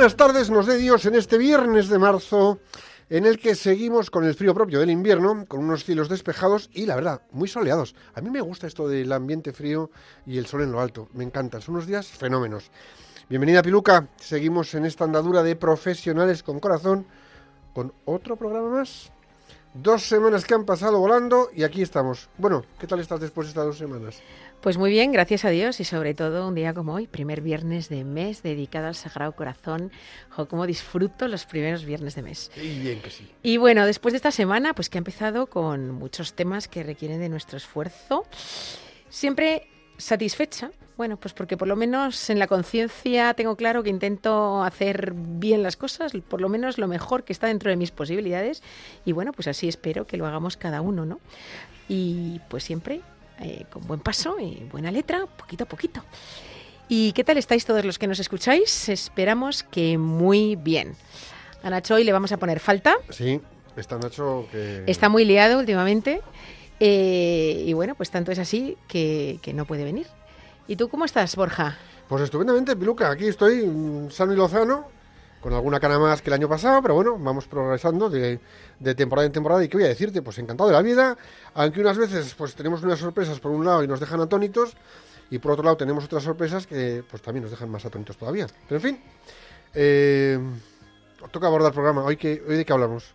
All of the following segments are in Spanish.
buenas tardes, nos dé Dios en este viernes de marzo, en el que seguimos con el frío propio del invierno, con unos cielos despejados y, la verdad, muy soleados. A mí me gusta esto del ambiente frío y el sol en lo alto, me encantan, son unos días fenómenos. Bienvenida, Piluca, seguimos en esta andadura de profesionales con corazón, con otro programa más. Dos semanas que han pasado volando y aquí estamos. Bueno, ¿qué tal estás después de estas dos semanas? Pues muy bien, gracias a Dios y sobre todo un día como hoy, primer viernes de mes dedicado al Sagrado Corazón. Jo, cómo disfruto los primeros viernes de mes. Y bien que sí. Y bueno, después de esta semana, pues que ha empezado con muchos temas que requieren de nuestro esfuerzo, siempre satisfecha. Bueno, pues porque por lo menos en la conciencia tengo claro que intento hacer bien las cosas, por lo menos lo mejor que está dentro de mis posibilidades. Y bueno, pues así espero que lo hagamos cada uno, ¿no? Y pues siempre eh, con buen paso y buena letra, poquito a poquito. ¿Y qué tal estáis todos los que nos escucháis? Esperamos que muy bien. A Nacho hoy le vamos a poner falta. Sí, está Nacho que... Está muy liado últimamente. Eh, y bueno, pues tanto es así que, que no puede venir. ¿Y tú cómo estás, Borja? Pues estupendamente, Piluca. Aquí estoy mm, sano y lozano, con alguna cara más que el año pasado, pero bueno, vamos progresando de, de temporada en temporada. ¿Y qué voy a decirte? Pues encantado de la vida, aunque unas veces pues tenemos unas sorpresas por un lado y nos dejan atónitos, y por otro lado tenemos otras sorpresas que pues también nos dejan más atónitos todavía. Pero en fin, eh, toca abordar el programa. ¿Hoy, qué, ¿Hoy de qué hablamos?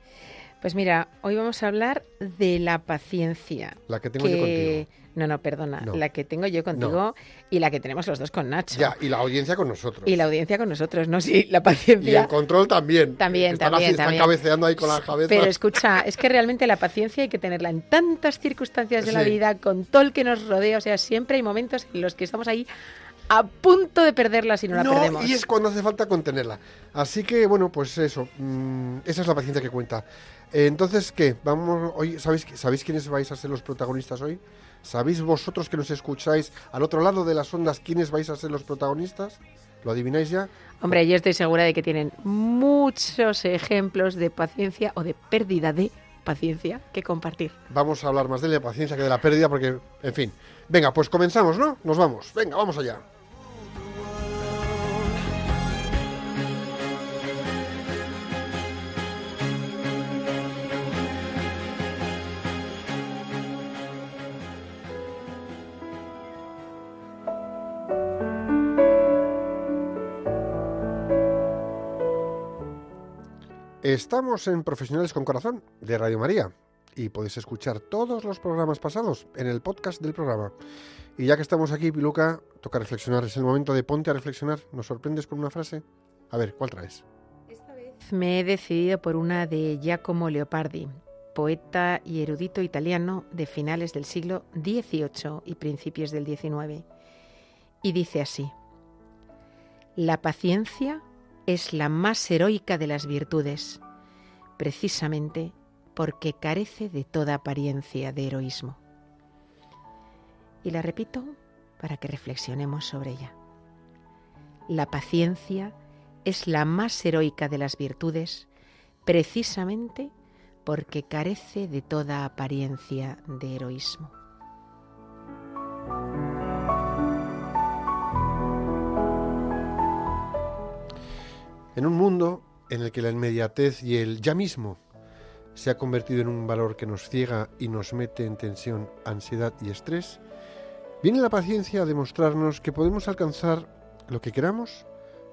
Pues mira, hoy vamos a hablar de la paciencia. La que tengo yo contigo. No, no, perdona. No. La que tengo yo contigo y la que tenemos los dos con Nacho. Ya, y la audiencia con nosotros. Y la audiencia con nosotros, ¿no? Sí, la Y paciencia. el control también. También, están también, así, están también. cabeceando ahí con las cabezas. Pero escucha, es que realmente la paciencia hay que tenerla en tantas circunstancias de la vida, con todo el que nos rodea. O sea, siempre hay momentos en los que estamos ahí a punto de perderla si no la perdemos. y es cuando hace falta contenerla. Así que, bueno, pues eso, mm, esa es la paciencia que cuenta. Eh, entonces, ¿qué? Vamos, hoy, ¿sabéis, ¿sabéis quiénes vais a ser los protagonistas hoy? ¿Sabéis vosotros que nos escucháis al otro lado de las ondas quiénes vais a ser los protagonistas? ¿Lo adivináis ya? Hombre, yo estoy segura de que tienen muchos ejemplos de paciencia o de pérdida de paciencia que compartir. Vamos a hablar más de la paciencia que de la pérdida porque, en fin. Venga, pues comenzamos, ¿no? Nos vamos. Venga, vamos allá. Estamos en Profesionales con Corazón de Radio María y podéis escuchar todos los programas pasados en el podcast del programa. Y ya que estamos aquí, Piluca, toca reflexionar. Es el momento de ponte a reflexionar. ¿Nos sorprendes con una frase? A ver, ¿cuál traes? Me he decidido por una de Giacomo Leopardi, poeta y erudito italiano de finales del siglo XVIII y principios del XIX. Y dice así, La paciencia es la más heroica de las virtudes, precisamente porque carece de toda apariencia de heroísmo. Y la repito para que reflexionemos sobre ella. La paciencia es la más heroica de las virtudes, precisamente porque carece de toda apariencia de heroísmo. En un mundo en el que la inmediatez y el ya mismo se ha convertido en un valor que nos ciega y nos mete en tensión, ansiedad y estrés, viene la paciencia a demostrarnos que podemos alcanzar lo que queramos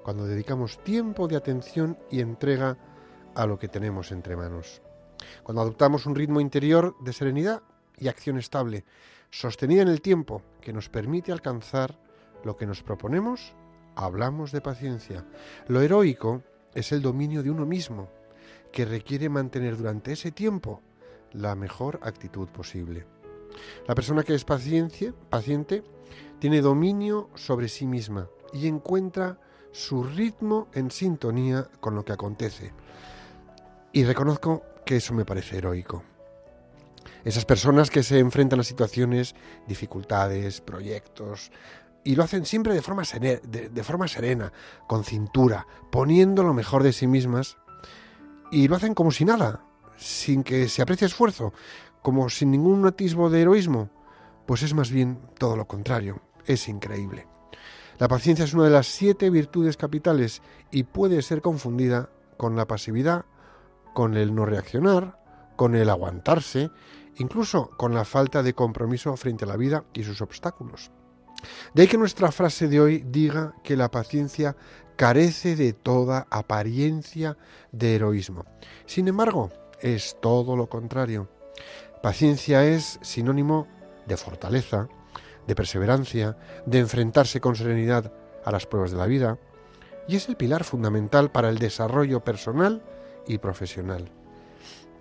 cuando dedicamos tiempo de atención y entrega a lo que tenemos entre manos. Cuando adoptamos un ritmo interior de serenidad y acción estable, sostenida en el tiempo, que nos permite alcanzar lo que nos proponemos, hablamos de paciencia. Lo heroico es el dominio de uno mismo, que requiere mantener durante ese tiempo la mejor actitud posible. La persona que es paciente, paciente tiene dominio sobre sí misma y encuentra su ritmo en sintonía con lo que acontece. Y reconozco que eso me parece heroico. Esas personas que se enfrentan a situaciones, dificultades, proyectos, y lo hacen siempre de forma, de forma serena, con cintura, poniendo lo mejor de sí mismas, y lo hacen como si nada, sin que se aprecie esfuerzo, como sin ningún atisbo de heroísmo, pues es más bien todo lo contrario, es increíble. La paciencia es una de las siete virtudes capitales y puede ser confundida con la pasividad, con el no reaccionar, con el aguantarse, incluso con la falta de compromiso frente a la vida y sus obstáculos. De ahí que nuestra frase de hoy diga que la paciencia carece de toda apariencia de heroísmo. Sin embargo, es todo lo contrario. Paciencia es sinónimo de fortaleza, de perseverancia, de enfrentarse con serenidad a las pruebas de la vida, y es el pilar fundamental para el desarrollo personal y profesional.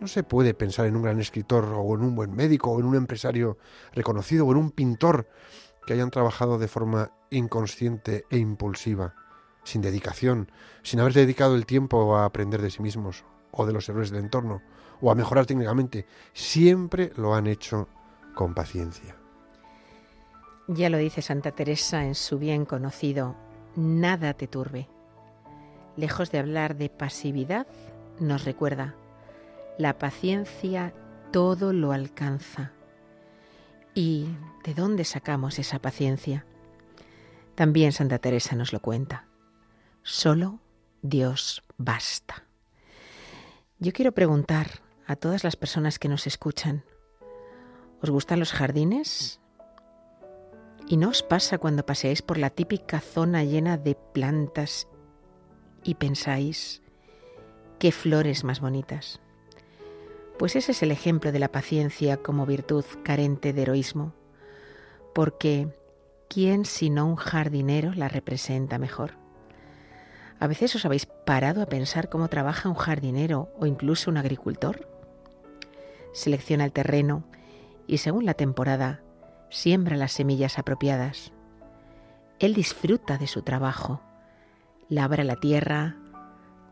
No se puede pensar en un gran escritor o en un buen médico o en un empresario reconocido o en un pintor que hayan trabajado de forma inconsciente e impulsiva, sin dedicación, sin haber dedicado el tiempo a aprender de sí mismos o de los errores del entorno o a mejorar técnicamente. Siempre lo han hecho con paciencia. Ya lo dice Santa Teresa en su bien conocido, nada te turbe. Lejos de hablar de pasividad, nos recuerda, la paciencia todo lo alcanza. ¿Y de dónde sacamos esa paciencia? También Santa Teresa nos lo cuenta. Solo Dios basta. Yo quiero preguntar a todas las personas que nos escuchan, ¿os gustan los jardines? ¿Y no os pasa cuando paseáis por la típica zona llena de plantas y pensáis, qué flores más bonitas? Pues ese es el ejemplo de la paciencia como virtud carente de heroísmo, porque ¿quién sino un jardinero la representa mejor? ¿A veces os habéis parado a pensar cómo trabaja un jardinero o incluso un agricultor? Selecciona el terreno y según la temporada siembra las semillas apropiadas. Él disfruta de su trabajo, labra la tierra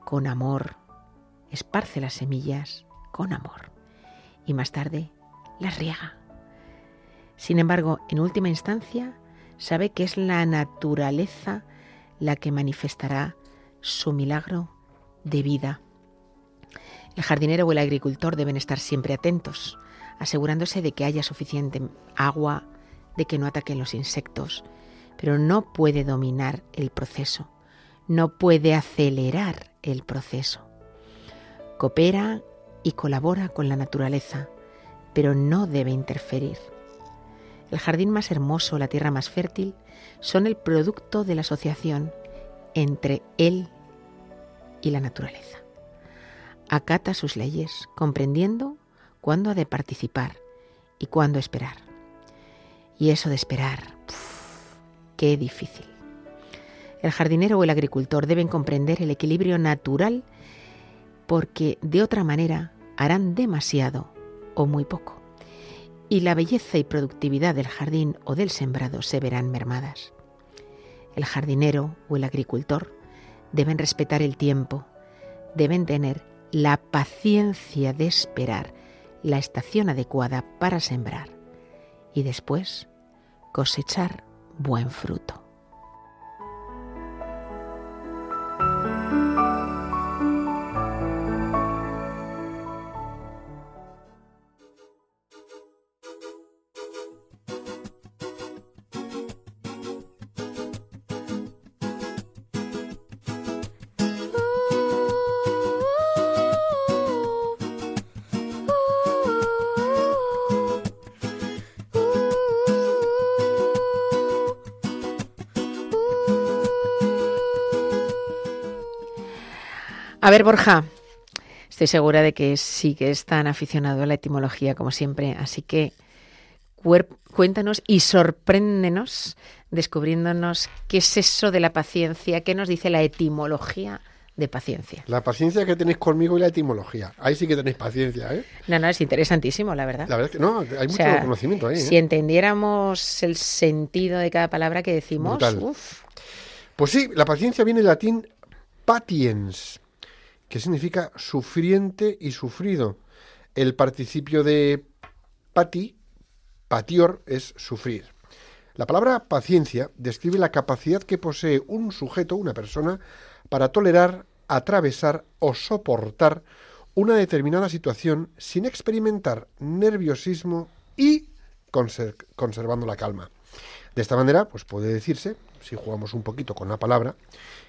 con amor, esparce las semillas con amor y más tarde las riega. Sin embargo, en última instancia, sabe que es la naturaleza la que manifestará su milagro de vida. El jardinero o el agricultor deben estar siempre atentos asegurándose de que haya suficiente agua, de que no ataquen los insectos, pero no puede dominar el proceso, no puede acelerar el proceso. Coopera y colabora con la naturaleza, pero no debe interferir. El jardín más hermoso, la tierra más fértil, son el producto de la asociación entre él y la naturaleza. Acata sus leyes, comprendiendo cuándo ha de participar y cuándo esperar. Y eso de esperar, qué difícil. El jardinero o el agricultor deben comprender el equilibrio natural porque de otra manera harán demasiado o muy poco. Y la belleza y productividad del jardín o del sembrado se verán mermadas. El jardinero o el agricultor deben respetar el tiempo, deben tener la paciencia de esperar la estación adecuada para sembrar y después cosechar buen fruto. A ver, Borja, Estoy segura de que sí que es tan aficionado a la etimología como siempre, así que cuéntanos y sorpréndenos descubriéndonos qué es eso de la paciencia, qué nos dice la etimología de paciencia. La paciencia que tenéis conmigo y la etimología. Ahí sí que tenéis paciencia, ¿eh? No, no, es interesantísimo, la verdad. La verdad es que no, hay O mucho sea, conocimiento ahí. ¿eh? Si entendiéramos el sentido de cada palabra que decimos, uf, Pues sí, la paciencia viene del latín patiens, que significa sufriente y sufrido. El participio de pati, patior, es sufrir. La palabra paciencia describe la capacidad que posee un sujeto, una persona, para tolerar, atravesar o soportar una determinada situación sin experimentar nerviosismo y conser- conservando la calma. De esta manera, pues puede decirse, si jugamos un poquito con la palabra,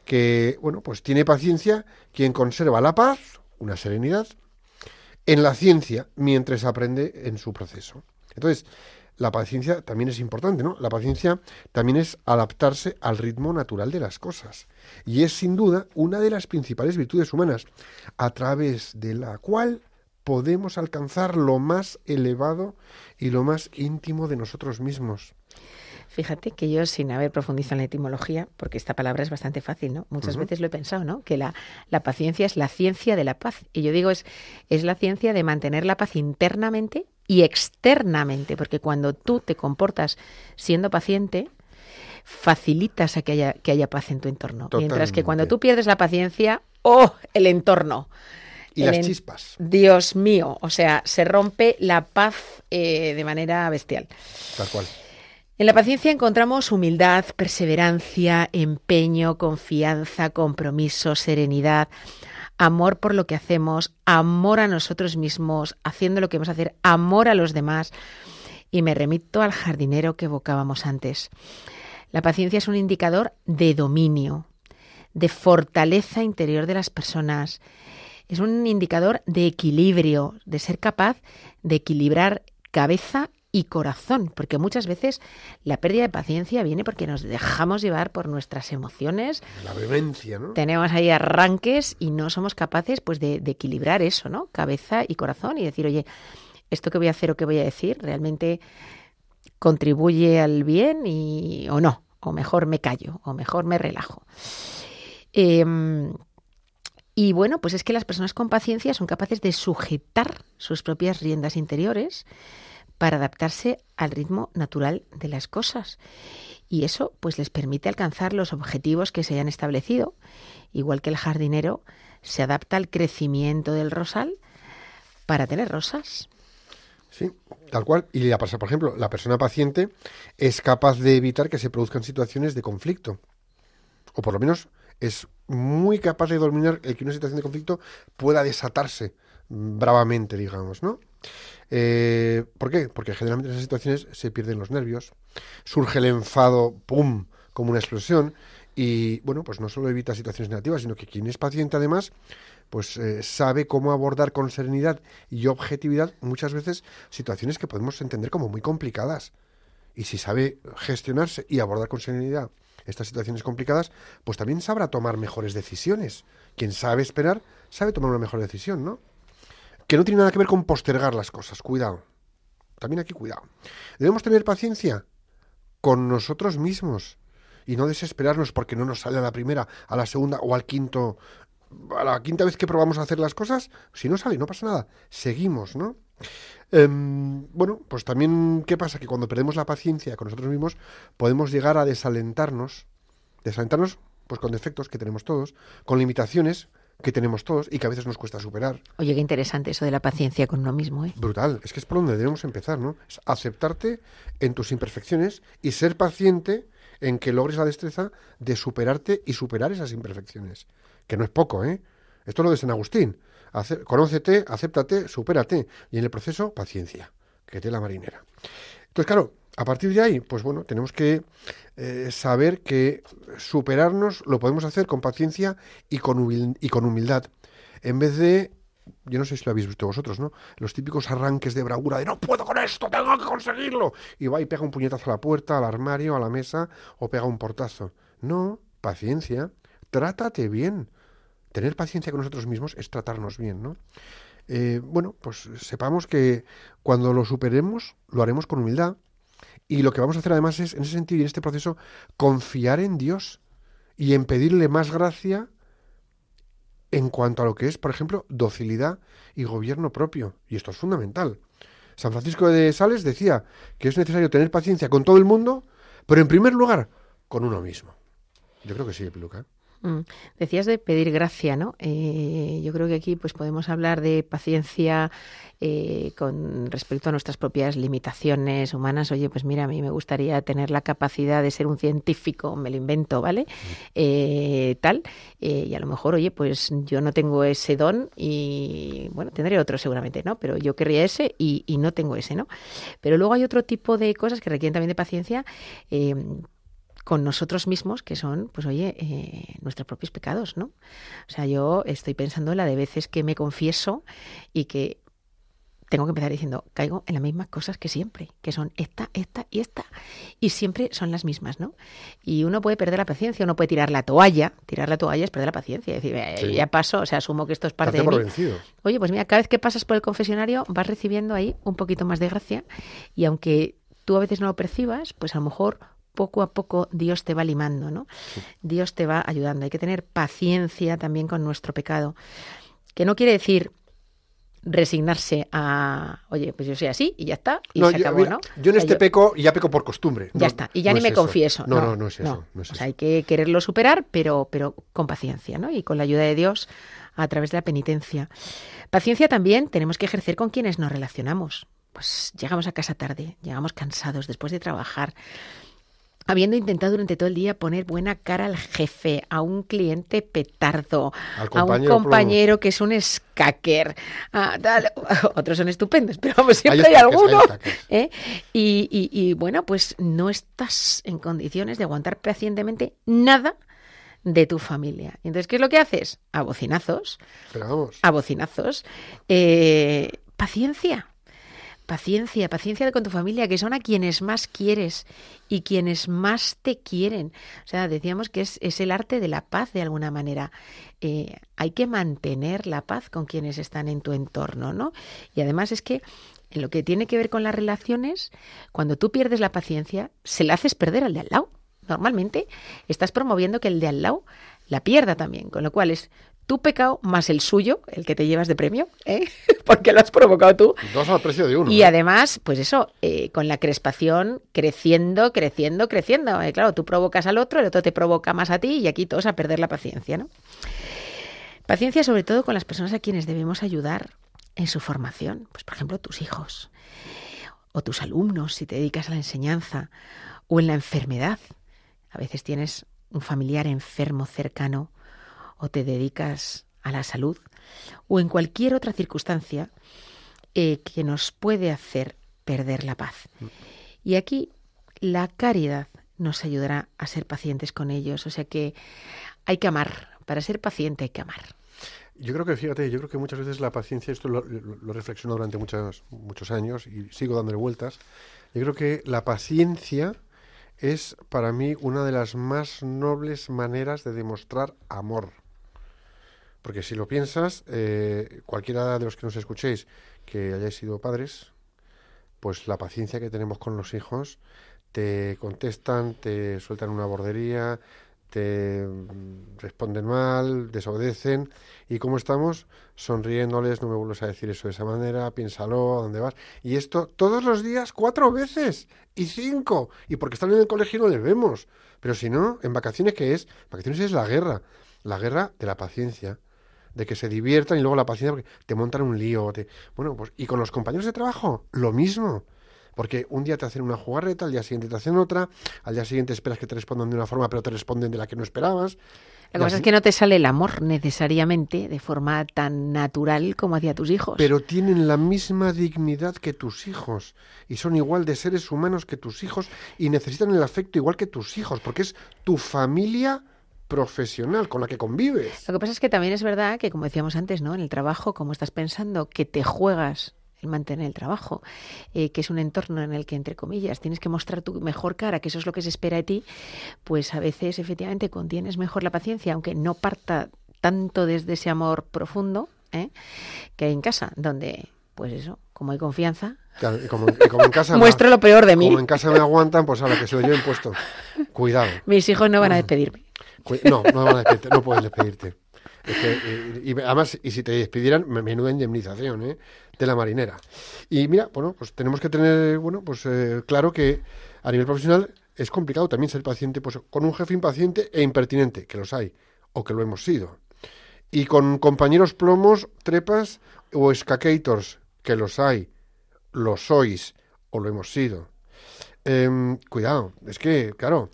que bueno, pues tiene paciencia quien conserva la paz, una serenidad, en la ciencia mientras aprende en su proceso. Entonces, la paciencia también es importante, ¿no? La paciencia también es adaptarse al ritmo natural de las cosas. Y es sin duda una de las principales virtudes humanas, a través de la cual podemos alcanzar lo más elevado y lo más íntimo de nosotros mismos. Fíjate que yo, sin haber profundizado en la etimología, porque esta palabra es bastante fácil, ¿no? Muchas veces lo he pensado, ¿no? Que la, la paciencia es la ciencia de la paz. Y yo digo, es, es la ciencia de mantener la paz internamente y externamente, porque cuando tú te comportas siendo paciente, facilitas a que haya, que haya paz en tu entorno. Mientras que cuando tú pierdes la paciencia, ¡oh! El entorno. Y El las chispas, Dios mío, o sea, se rompe la paz eh, de manera bestial. tal cual. En la paciencia encontramos humildad, perseverancia, empeño, confianza, compromiso, serenidad, amor por lo que hacemos, amor a nosotros mismos, haciendo lo que vamos a hacer, amor a los demás. Y me remito al jardinero que evocábamos antes. La paciencia es un indicador de dominio, de fortaleza interior de las personas. Es un indicador de equilibrio, de ser capaz de equilibrar cabeza y corazón, porque muchas veces la pérdida de paciencia viene porque nos dejamos llevar por nuestras emociones, La vehemencia, ¿no? tenemos ahí arranques y no somos capaces pues de, de equilibrar eso, ¿no? Cabeza y corazón y decir, oye, esto que voy a hacer o que voy a decir realmente contribuye al bien y, o no, o mejor me callo, o mejor me relajo. Em, y bueno, pues es que las personas con paciencia son capaces de sujetar sus propias riendas interiores para adaptarse al ritmo natural de las cosas. Y eso pues les permite alcanzar los objetivos que se hayan establecido, igual que el jardinero se adapta al crecimiento del rosal para tener rosas. Sí, tal cual. Y la por ejemplo, la persona paciente es capaz de evitar que se produzcan situaciones de conflicto. O por lo menos es muy capaz de dominar el que una situación de conflicto pueda desatarse bravamente, digamos, ¿no? Eh, ¿Por qué? Porque generalmente en esas situaciones se pierden los nervios, surge el enfado, ¡pum!, como una explosión, y bueno, pues no solo evita situaciones negativas, sino que quien es paciente además, pues eh, sabe cómo abordar con serenidad y objetividad muchas veces situaciones que podemos entender como muy complicadas. Y si sabe gestionarse y abordar con serenidad estas situaciones complicadas, pues también sabrá tomar mejores decisiones. Quien sabe esperar, sabe tomar una mejor decisión, ¿no? Que no tiene nada que ver con postergar las cosas, cuidado. También aquí cuidado. Debemos tener paciencia con nosotros mismos y no desesperarnos porque no nos sale a la primera, a la segunda o al quinto a la quinta vez que probamos a hacer las cosas, si no sale, no pasa nada. Seguimos, ¿no? Em, bueno, pues también, ¿qué pasa? Que cuando perdemos la paciencia con nosotros mismos, podemos llegar a desalentarnos. Desalentarnos, pues con defectos que tenemos todos, con limitaciones que tenemos todos y que a veces nos cuesta superar. Oye, qué interesante eso de la paciencia con uno mismo, ¿eh? Brutal, es que es por donde debemos empezar, ¿no? Es aceptarte en tus imperfecciones y ser paciente en que logres la destreza de superarte y superar esas imperfecciones. Que no es poco, ¿eh? Esto es lo de San Agustín. Ace- conócete, acéptate, supérate. Y en el proceso, paciencia. Que te la marinera. Entonces, claro, a partir de ahí, pues bueno, tenemos que eh, saber que superarnos lo podemos hacer con paciencia y con, humildad. En vez de, yo no sé si lo habéis visto vosotros, ¿no? Los típicos arranques de bravura de no puedo con esto, tengo que conseguirlo. Y va y pega un puñetazo a la puerta, al armario, a la mesa o pega un portazo. No, paciencia, trátate bien. tener paciencia con nosotros mismos es tratarnos bien, ¿no? Eh, bueno, pues sepamos que cuando lo superemos, lo haremos con humildad. Y lo que vamos a hacer además es, en ese sentido y en este proceso, confiar en Dios y en pedirle más gracia en cuanto a lo que es, por ejemplo, docilidad y gobierno propio. Y esto es fundamental. San Francisco de Sales decía que es necesario tener paciencia con todo el mundo, pero en primer lugar, con uno mismo. Yo creo que sí, Piluca. Mm. Decías de pedir gracia, ¿no? Eh, yo creo que aquí pues podemos hablar de paciencia eh, con respecto a nuestras propias limitaciones humanas. Oye, pues mira, a mí me gustaría tener la capacidad de ser un científico, me lo invento, ¿vale? Eh, tal. y a lo mejor, oye, pues yo no tengo ese don y, bueno, tendré otro seguramente, ¿no? Pero yo querría ese y, y no tengo ese, ¿no? Pero luego hay otro tipo de cosas que requieren también de paciencia con nosotros mismos, que son, pues oye, eh, nuestros propios pecados, ¿no? O sea, yo estoy pensando en la de veces que me confieso y que tengo que empezar diciendo, caigo en las mismas cosas que siempre, que son esta, esta y esta. Y siempre son las mismas, ¿no? Y uno puede perder la paciencia, uno puede tirar la toalla. Tirar la toalla es perder la paciencia. Es decir, eh, ya paso, o sea, asumo que esto es parte de mí. Oye, pues mira, cada vez que pasas por el confesionario vas recibiendo ahí un poquito más de gracia. Y aunque tú a veces no lo percibas, pues a lo mejor poco a poco Dios te va limando, ¿no? Dios te va ayudando. Hay que tener paciencia también con nuestro pecado, que no quiere decir resignarse a, oye, pues yo soy así y ya está, y se acabó, ¿no? Yo en este peco ya peco por costumbre. Ya está, y ya ni me confieso. No, no, no, es eso. o sea, hay que quererlo superar, pero, pero con paciencia, ¿no? Y con la ayuda de Dios a través de la penitencia. Paciencia también tenemos que ejercer con quienes nos relacionamos. Pues llegamos a casa tarde, llegamos cansados después de trabajar, habiendo intentado durante todo el día poner buena cara al jefe, a un cliente petardo, a un compañero que es un escaquer, otros son estupendos, pero vamos, siempre hay, alguno. ¿eh? Y, bueno, pues no estás en condiciones de aguantar pacientemente nada de tu familia. Entonces, ¿qué es lo que haces? A bocinazos. A bocinazos. Eh, paciencia Paciencia, paciencia con tu familia, que son a quienes más quieres y quienes más te quieren. O sea, decíamos que es, el arte de la paz de alguna manera. Eh, hay que mantener la paz con quienes están en tu entorno, ¿no? Y además es que en lo que tiene que ver con las relaciones, cuando tú pierdes la paciencia, se la haces perder al de al lado. Normalmente estás promoviendo que el de al lado la pierda también, con lo cual es tu pecado más el suyo, el que te llevas de premio, ¿eh? porque lo has provocado tú. Dos al precio de uno. Y además, pues eso, eh, con la crespación creciendo, creciendo, creciendo. Eh, claro, tú provocas al otro, el otro te provoca más a ti y aquí todos a perder la paciencia, ¿no? Paciencia sobre todo con las personas a quienes debemos ayudar en su formación. Pues por ejemplo, tus hijos o tus alumnos si te dedicas a la enseñanza o en la enfermedad. A veces tienes un familiar enfermo cercano o te dedicas a la salud o en cualquier otra circunstancia eh, que nos puede hacer perder la paz. Mm. Y aquí la caridad nos ayudará a ser pacientes con ellos. O sea que hay que amar. Para ser paciente hay que amar. Yo creo que, fíjate, yo creo que muchas veces la paciencia, esto lo, lo, reflexiono durante muchos, muchos años y sigo dándole vueltas. Yo creo que la paciencia es para mí una de las más nobles maneras de demostrar amor. Porque si lo piensas, eh, cualquiera de los que nos escuchéis que hayáis sido padres, pues la paciencia que tenemos con los hijos, te contestan, te sueltan una bordería, te responden mal, desobedecen. ¿Y cómo estamos? Sonriéndoles, no me vuelvas a decir eso de esa manera, piénsalo, ¿a dónde vas? Y esto todos los días, cuatro veces, y cinco. Y porque están en el colegio no les vemos. Pero si no, en vacaciones, ¿qué es? Vacaciones es la guerra. La guerra de la paciencia de que se diviertan y luego la paciencia porque te montan un lío. Te... Bueno, pues y con los compañeros de trabajo, lo mismo. Porque un día te hacen una jugarreta, al día siguiente te hacen otra, al día siguiente esperas que te respondan de una forma, pero te responden de la que no esperabas. Lo que pasa es que no te sale el amor necesariamente de forma tan natural como hacia tus hijos. Pero tienen la misma dignidad que tus hijos y son igual de seres humanos que tus hijos y necesitan el afecto igual que tus hijos, porque es tu familia profesional con la que convives. Lo que pasa es que también es verdad que, como decíamos antes, ¿no? En el trabajo, como estás pensando que te juegas el mantener el trabajo, eh, que es un entorno en el que, entre comillas, tienes que mostrar tu mejor cara, que eso es lo que se espera de ti, pues a veces efectivamente contienes mejor la paciencia, aunque no parta tanto desde ese amor profundo ¿eh? que hay en casa, donde, pues eso, como hay confianza, y como, y como en casa me- muestro lo peor de mí. como en casa me aguantan, pues ahora que se lo lleven puesto. Cuidado. Mis hijos no van a despedirme. No, no van a despedirte, no pueden despedirte. Eh, y, además, y si te despidieran, me- menuda indemnización, ¿eh? De la marinera. Y mira, bueno, pues tenemos que tener, bueno, pues eh, claro que a nivel profesional es complicado también ser paciente, pues con un jefe impaciente e impertinente, que los hay, o que lo hemos sido. Y con compañeros plomos, trepas o escacators, que los hay, lo sois, o lo hemos sido. Em, cuidado, es que, claro,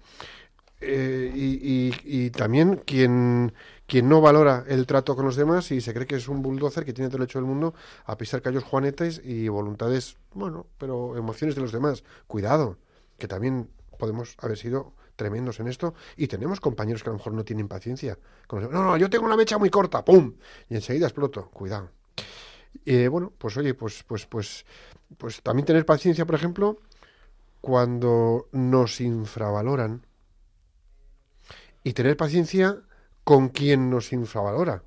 eh, y, también quien, quien no valora el trato con los demás y se cree que es un bulldozer que tiene todo el hecho del mundo a pisar callos juanetes y voluntades, bueno, pero emociones de los demás. Cuidado, que también podemos haber sido tremendos en esto y tenemos compañeros que a lo mejor no tienen paciencia. no, no, yo tengo una mecha muy corta, ¡pum! Y enseguida exploto. Cuidado. Eh, bueno, pues oye, pues, pues, pues, pues también tener paciencia, por ejemplo, cuando nos infravaloran y tener paciencia con quien nos infravalora.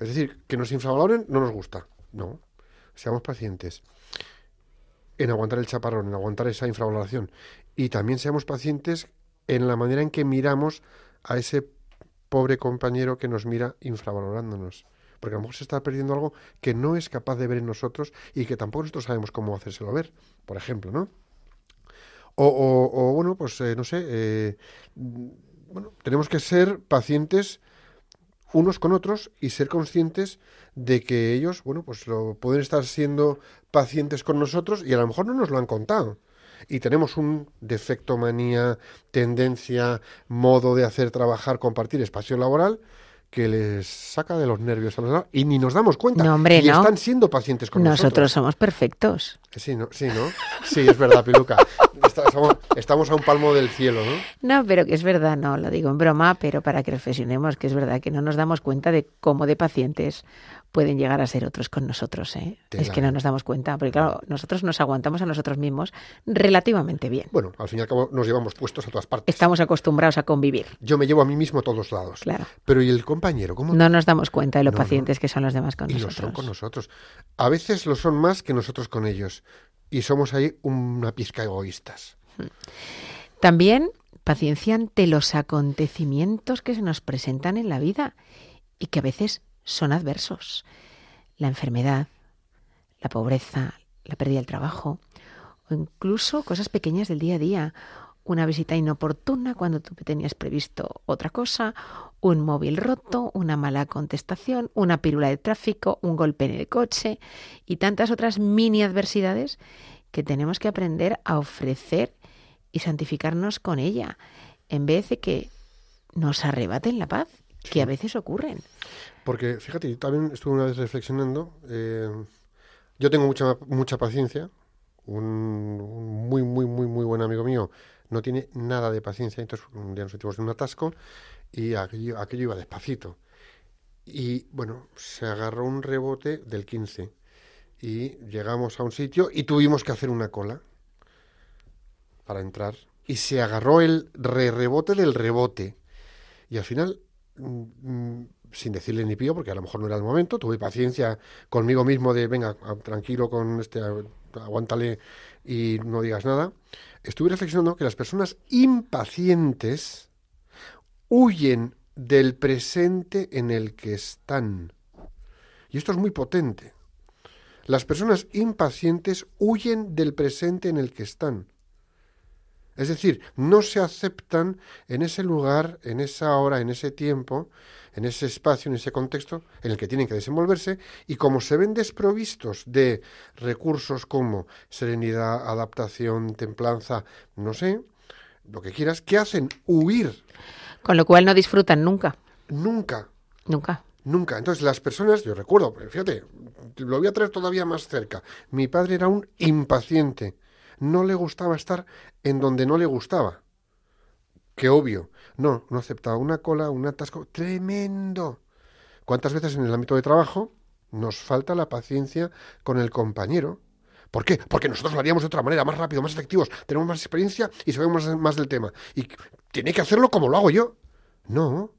Es decir, que nos infravaloren no nos gusta. No, seamos pacientes en aguantar el chaparrón, en aguantar esa infravaloración. Y también seamos pacientes en la manera en que miramos a ese pobre compañero que nos mira infravalorándonos. Porque a lo mejor se está perdiendo algo que no es capaz de ver en nosotros y que tampoco nosotros sabemos cómo hacérselo ver, por ejemplo, ¿no? O, o- o, bueno, pues eh, no sé, eh, bueno, tenemos que ser pacientes unos con otros y ser conscientes de que ellos, bueno, pues lo pueden estar siendo pacientes con nosotros y a lo mejor no nos lo han contado. Y tenemos un defecto, manía, tendencia, modo de hacer trabajar, compartir espacio laboral que les saca de los nervios a los demás y ni nos damos cuenta. No, hombre, y no. están siendo pacientes con nosotros. Nosotros somos perfectos. Sí, ¿no? Sí, ¿no? Sí, es verdad, Piluca. Estamos a un palmo del cielo, ¿no? No, pero que es verdad, no, lo digo en broma, pero para que reflexionemos que es verdad que no nos damos cuenta de cómo de pacientes pueden llegar a ser otros con nosotros, ¿eh? Es que no nos damos cuenta, porque claro, nosotros nos aguantamos a nosotros mismos relativamente bien. Bueno, al fin y al cabo nos llevamos puestos a todas partes. Estamos acostumbrados a convivir, Yo me llevo a mí mismo a todos lados. claro. Pero ¿y el compañero? ¿Cómo? No nos damos cuenta de lo No, no. pacientes que son los demás con y lo nosotros. son con nosotros. A veces lo son más que nosotros con ellos. Y somos ahí una pizca egoístas. También paciencia ante los acontecimientos que se nos presentan en la vida y que a veces son adversos. La enfermedad, la pobreza, la pérdida del trabajo o incluso cosas pequeñas del día a día. Una visita inoportuna cuando tú tenías previsto otra cosa, un móvil roto, una mala contestación, una pirula de tráfico, un golpe en el coche y tantas otras mini adversidades que tenemos que aprender a ofrecer y santificarnos con ella, en vez de que nos arrebaten la paz, que a veces ocurren. Porque, fíjate, yo también estuve una vez reflexionando. eh, yo tengo mucha, mucha paciencia. Un, un muy, muy, muy, muy buen amigo mío no tiene nada de paciencia. Entonces, un día nos metimos en un atasco y aquello, aquello iba despacito. Y bueno, se agarró un rebote del 15 y llegamos a un sitio y tuvimos que hacer una cola para entrar. Y se agarró el re rebote del rebote. Y al final, sin decirle ni pío, porque a lo mejor no era el momento, tuve paciencia conmigo mismo de, venga, tranquilo con este, aguántale y no digas nada. Estuve reflexionando que las personas impacientes huyen del presente en el que están. Y esto es muy potente. Las personas impacientes huyen del presente en el que están. Es decir, no se aceptan en ese lugar, en esa hora, en ese tiempo, en ese espacio, en ese contexto en el que tienen que desenvolverse y como se ven desprovistos de recursos como serenidad, adaptación, templanza, no sé, lo que quieras, ¿qué hacen? Huir. Con lo cual no disfrutan nunca, Nunca, nunca. Nunca. Entonces, las personas, yo recuerdo, fíjate, lo voy a traer todavía más cerca. Mi padre era un impaciente. No le gustaba estar en donde no le gustaba. Qué obvio. No, no aceptaba una cola, un atasco tremendo. ¿Cuántas veces en el ámbito de trabajo nos falta la paciencia con el compañero? ¿Por qué? Porque nosotros lo haríamos de otra manera, más rápido, más efectivos, tenemos más experiencia y sabemos más, más del tema. Y tiene que hacerlo como lo hago yo. No,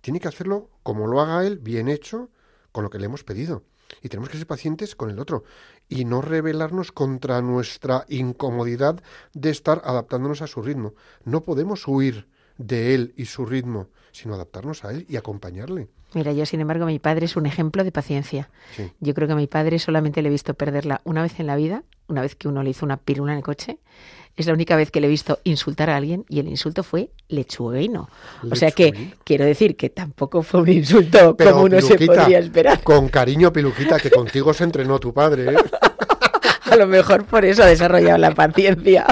tiene que hacerlo como lo haga él, bien hecho, con lo que le hemos pedido. Y tenemos que ser pacientes con el otro y no rebelarnos contra nuestra incomodidad de estar adaptándonos a su ritmo. No podemos huir de él y su ritmo, sino adaptarnos a él y acompañarle. Mira, yo sin embargo, mi padre es un ejemplo de paciencia. Sí. Yo creo que a mi padre solamente le he visto perderla una vez en la vida, una vez que uno le hizo una pirula en el coche. Es la única vez que le he visto insultar a alguien y el insulto fue lechuguino. O sea que quiero decir que tampoco fue un insulto Pero, como uno se podría esperar. Con cariño, Piluquita, que contigo se entrenó tu padre. ¿eh? A lo mejor por eso ha desarrollado la paciencia.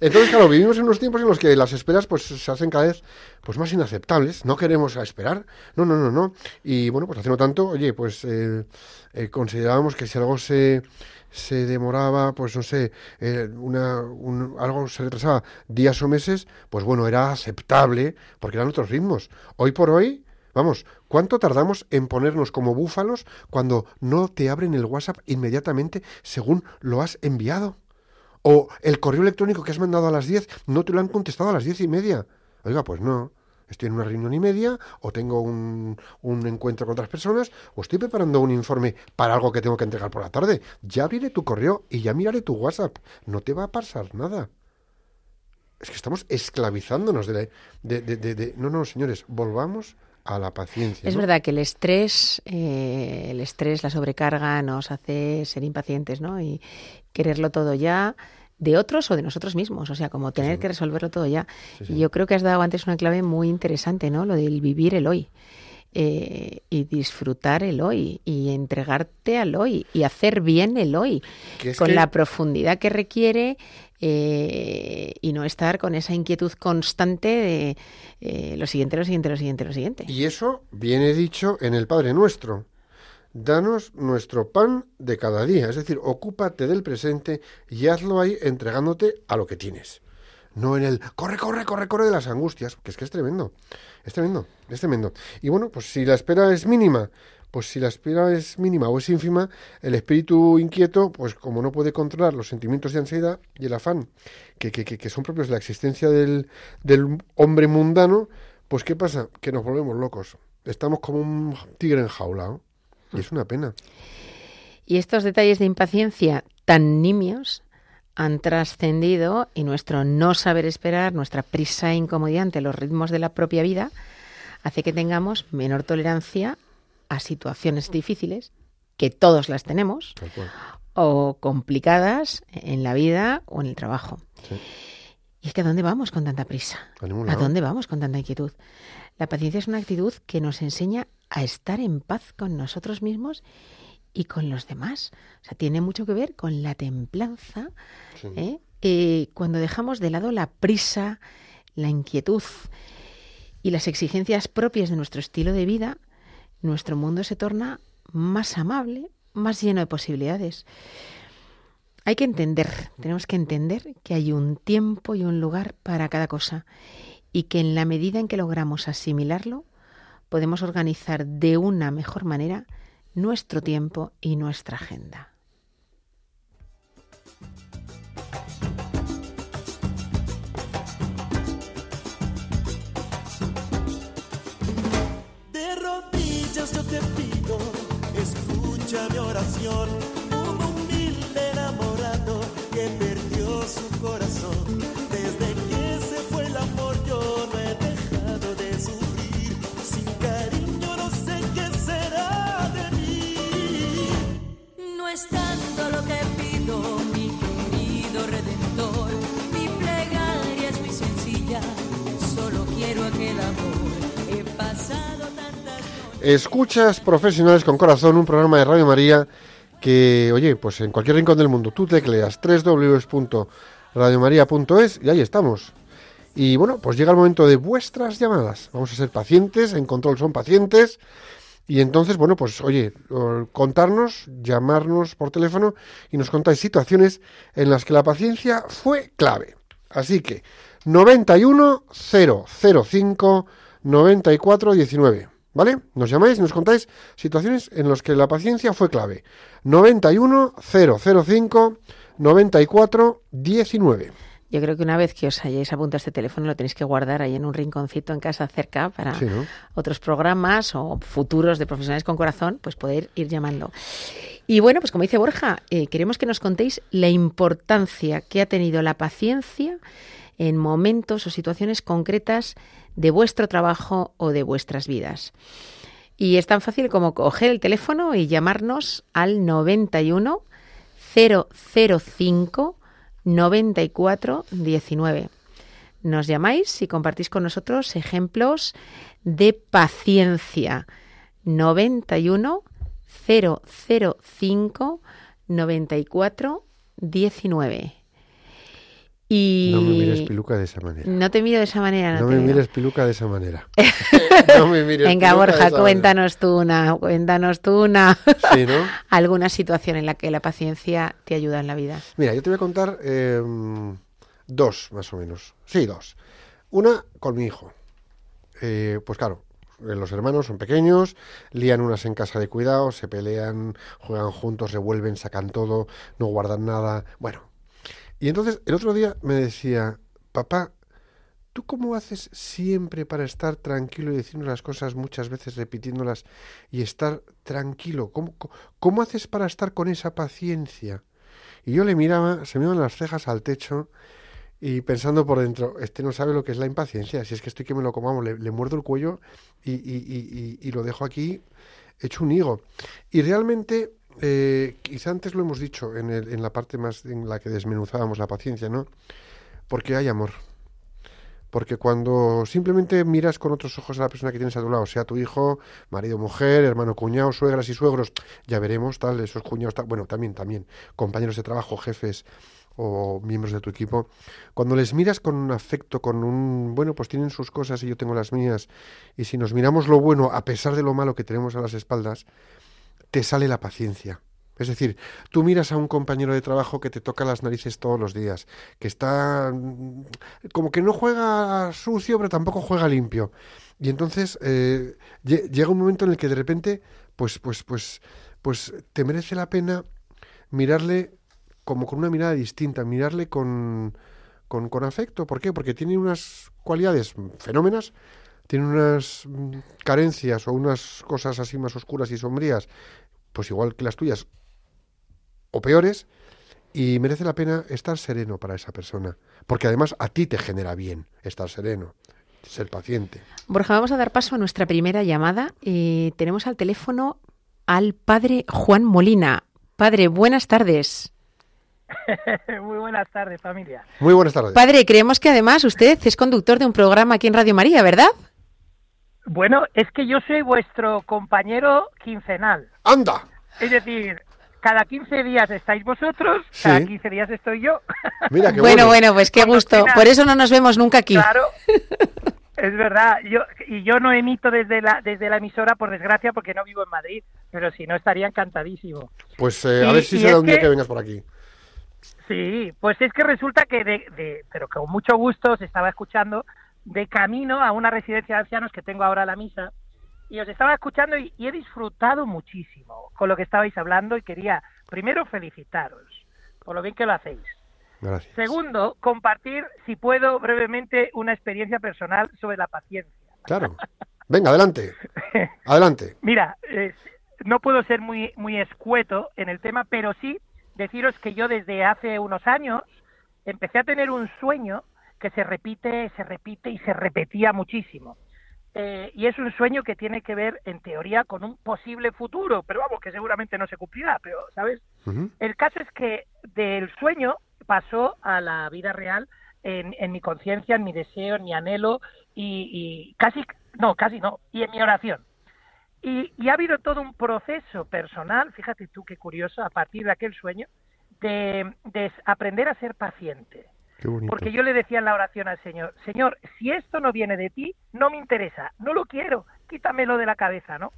Entonces, claro, vivimos en unos tiempos en los que las esperas pues se hacen cada vez pues más inaceptables. No queremos esperar. No, no, no, no. Y bueno, pues hace no tanto, oye, pues eh, eh, considerábamos que si algo se se demoraba, pues no sé, eh, una, un- algo se retrasaba días o meses, pues bueno, era aceptable porque eran otros ritmos. Hoy por hoy, vamos, ¿cuánto tardamos en ponernos como búfalos cuando no te abren el WhatsApp inmediatamente según lo has enviado? O el correo electrónico que has mandado a las 10 no te lo han contestado a las diez y media. Oiga, pues no. Estoy en una reunión y media, o tengo un, un encuentro con otras personas, o estoy preparando un informe para algo que tengo que entregar por la tarde. Ya abriré tu correo y ya miraré tu WhatsApp. No te va a pasar nada. Es que estamos esclavizándonos de, la- de, de- de- No, no, señores, volvamos a la paciencia. Es ¿no? verdad que el estrés, eh, el estrés, la sobrecarga nos hace ser impacientes, ¿no? Y quererlo todo ya de otros o de nosotros mismos, o sea, como tener que resolverlo todo ya. Sí. Y yo creo que has dado antes una clave muy interesante, ¿no? Lo del vivir el hoy. eh, y disfrutar el hoy y entregarte al hoy y hacer bien el hoy con que- la profundidad que requiere eh, y no estar con esa inquietud constante de eh, lo siguiente, lo siguiente, lo siguiente, lo siguiente. Y eso viene dicho en el Padre Nuestro. Danos nuestro pan de cada día. Es decir, ocúpate del presente y hazlo ahí entregándote a lo que tienes. No en el corre, corre, corre, corre de las angustias, que es que es tremendo. Es tremendo, es tremendo. Y bueno, pues si la espera es mínima, pues si la espera es mínima o es ínfima, el espíritu inquieto, pues como no puede controlar los sentimientos de ansiedad y el afán que, que, que- son propios de la existencia del, del hombre mundano, pues ¿qué pasa? Que nos volvemos locos. Estamos como un tigre enjaulado. Y es una pena. Y estos detalles de impaciencia tan nimios han trascendido y nuestro no saber esperar, nuestra prisa e incomodidad ante los ritmos de la propia vida, hace que tengamos menor tolerancia a situaciones difíciles, que todos las tenemos, o complicadas en la vida o en el trabajo. Sí. Y es que ¿a dónde vamos con tanta prisa? A ningún ¿A lado. dónde vamos con tanta inquietud? La paciencia es una actitud que nos enseña a estar en paz con nosotros mismos y con los demás. O sea, tiene mucho que ver con la templanza. Sí. ¿eh? Eh, cuando dejamos de lado la prisa, la inquietud y las exigencias propias de nuestro estilo de vida, nuestro mundo se torna más amable, más lleno de posibilidades. Hay que entender, tenemos que entender que hay un tiempo y un lugar para cada cosa y que en la medida en que logramos asimilarlo, podemos organizar de una mejor manera nuestro tiempo y nuestra agenda. Un humilde enamorado que perdió su corazón. Desde que se fue el amor yo no he dejado de sufrir. Sin cariño no sé qué será de mí. No es tanto lo que pido, mi querido redentor. Escuchas Profesionales con Corazón, un programa de Radio María que, oye, pues en cualquier rincón del mundo tú tecleas www.radiomaria.es y ahí estamos. Y bueno, pues llega el momento de vuestras llamadas. Vamos a ser pacientes, en control son pacientes. Y entonces, bueno, pues oye, contarnos, llamarnos por teléfono y nos contáis situaciones en las que la paciencia fue clave. Así que 91 005 94 19. ¿Vale? Nos llamáis nos contáis situaciones en las que la paciencia fue clave. 91 005 94 19. Yo creo que una vez que os hayáis apuntado a este teléfono lo tenéis que guardar ahí en un rinconcito en casa cerca para Sí, ¿no? otros programas o futuros de profesionales con corazón, pues poder ir llamando. Y bueno, pues como dice Borja, eh, queremos que nos contéis la importancia que ha tenido la paciencia en momentos o situaciones concretas de vuestro trabajo o de vuestras vidas. Y es tan fácil como coger el teléfono y llamarnos al 91 005 94 19. Nos llamáis y compartís con nosotros ejemplos de paciencia. 91 005 94 19. Y No me mires piluca de esa manera. no te miro de esa manera. No te me miro. mires piluca de esa manera. no me mires Venga, Borja, cuéntanos tú una, cuéntanos tú una. manera. Sí, ¿no? alguna situación en la que la paciencia te ayuda en la vida. Mira, yo te voy a contar eh, dos, más o menos. Sí, dos. Una con mi hijo. Eh, pues claro, eh, los hermanos son pequeños, lían unas en casa de cuidado, se pelean, juegan juntos, revuelven, sacan todo, no guardan nada. Bueno. Y entonces el otro día me decía, papá, ¿tú cómo haces siempre para estar tranquilo y decirnos las cosas muchas veces repitiéndolas y estar tranquilo? ¿Cómo, cómo, haces para estar con esa paciencia? Y yo le miraba, se me iban las cejas al techo y pensando por dentro, este no sabe lo que es la impaciencia, si es que estoy que me lo comamos, le, le muerdo el cuello y- y- y- y lo dejo aquí hecho un higo. Y realmente, eh, quizá antes lo hemos dicho en, el- en la parte más en la que desmenuzábamos la paciencia, ¿no? Porque hay amor. Porque cuando simplemente miras con otros ojos a la persona que tienes a tu lado, sea tu hijo, marido, mujer, hermano, cuñado, suegras y suegros, ya veremos, tal, esos cuñados, bueno, también, también, compañeros de trabajo, jefes o miembros de tu equipo, cuando les miras con un afecto, con un, bueno, pues tienen sus cosas y yo tengo las mías, y si nos miramos lo bueno a pesar de lo malo que tenemos a las espaldas, te sale la paciencia. Es decir, tú miras a un compañero de trabajo que te toca las narices todos los días, que está mm, como que no juega sucio, pero tampoco juega limpio. Y entonces eh, lle- llega un momento en el que de repente, pues, pues, pues, pues te merece la pena mirarle como con una mirada distinta, mirarle con, con, con afecto. ¿Por qué? Porque tiene unas cualidades fenómenas, tiene unas mm, carencias o unas cosas así más oscuras y sombrías, pues igual que las tuyas, o peores, y merece la pena estar sereno para esa persona. Porque además a ti te genera bien estar sereno, ser paciente. Borja, vamos a dar paso a nuestra primera llamada. y tenemos al teléfono al padre Juan Molina. Padre, buenas tardes. Muy buenas tardes, familia. Muy buenas tardes. Padre, creemos que además usted es conductor de un programa aquí en Radio María, ¿verdad? Bueno, es que yo soy vuestro compañero quincenal. ¡Anda! Es decir, cada 15 días estáis vosotros, cada Sí. 15 días estoy yo. Mira qué bueno, bueno. bueno, pues qué gusto. Por eso no nos vemos nunca aquí. Claro. Es verdad, yo y yo no emito desde la desde la emisora por desgracia porque no vivo en Madrid, pero si no estaría encantadísimo. Pues eh, a Y- ver si será un día que- que vengas por aquí. Sí, pues es que resulta que de, de- pero con mucho gusto os estaba escuchando de camino a una residencia de ancianos que tengo ahora a la misa y os estaba escuchando y, y he disfrutado muchísimo con lo que estabais hablando y quería primero felicitaros por lo bien que lo hacéis. Gracias. Segundo, compartir, si puedo, brevemente una experiencia personal sobre la paciencia. Claro. Venga, adelante. Adelante. Mira, eh, no puedo ser muy, muy escueto en el tema, pero sí deciros que yo desde hace unos años empecé a tener un sueño que se repite, se repite y se repetía muchísimo. Eh, y es un sueño que tiene que ver, en teoría, con un posible futuro, pero vamos, que seguramente no se cumplirá, pero, ¿sabes? El caso es que del sueño pasó a la vida real en, en mi conciencia, en mi deseo, en mi anhelo y, y casi, no, casi no, y en mi oración. Y, y ha habido todo un proceso personal, fíjate tú qué curioso, a partir de aquel sueño, de, de aprender a ser paciente. Porque yo le decía en la oración al Señor, Señor, si esto no viene de ti, no me interesa, no lo quiero, quítamelo de la cabeza, ¿no?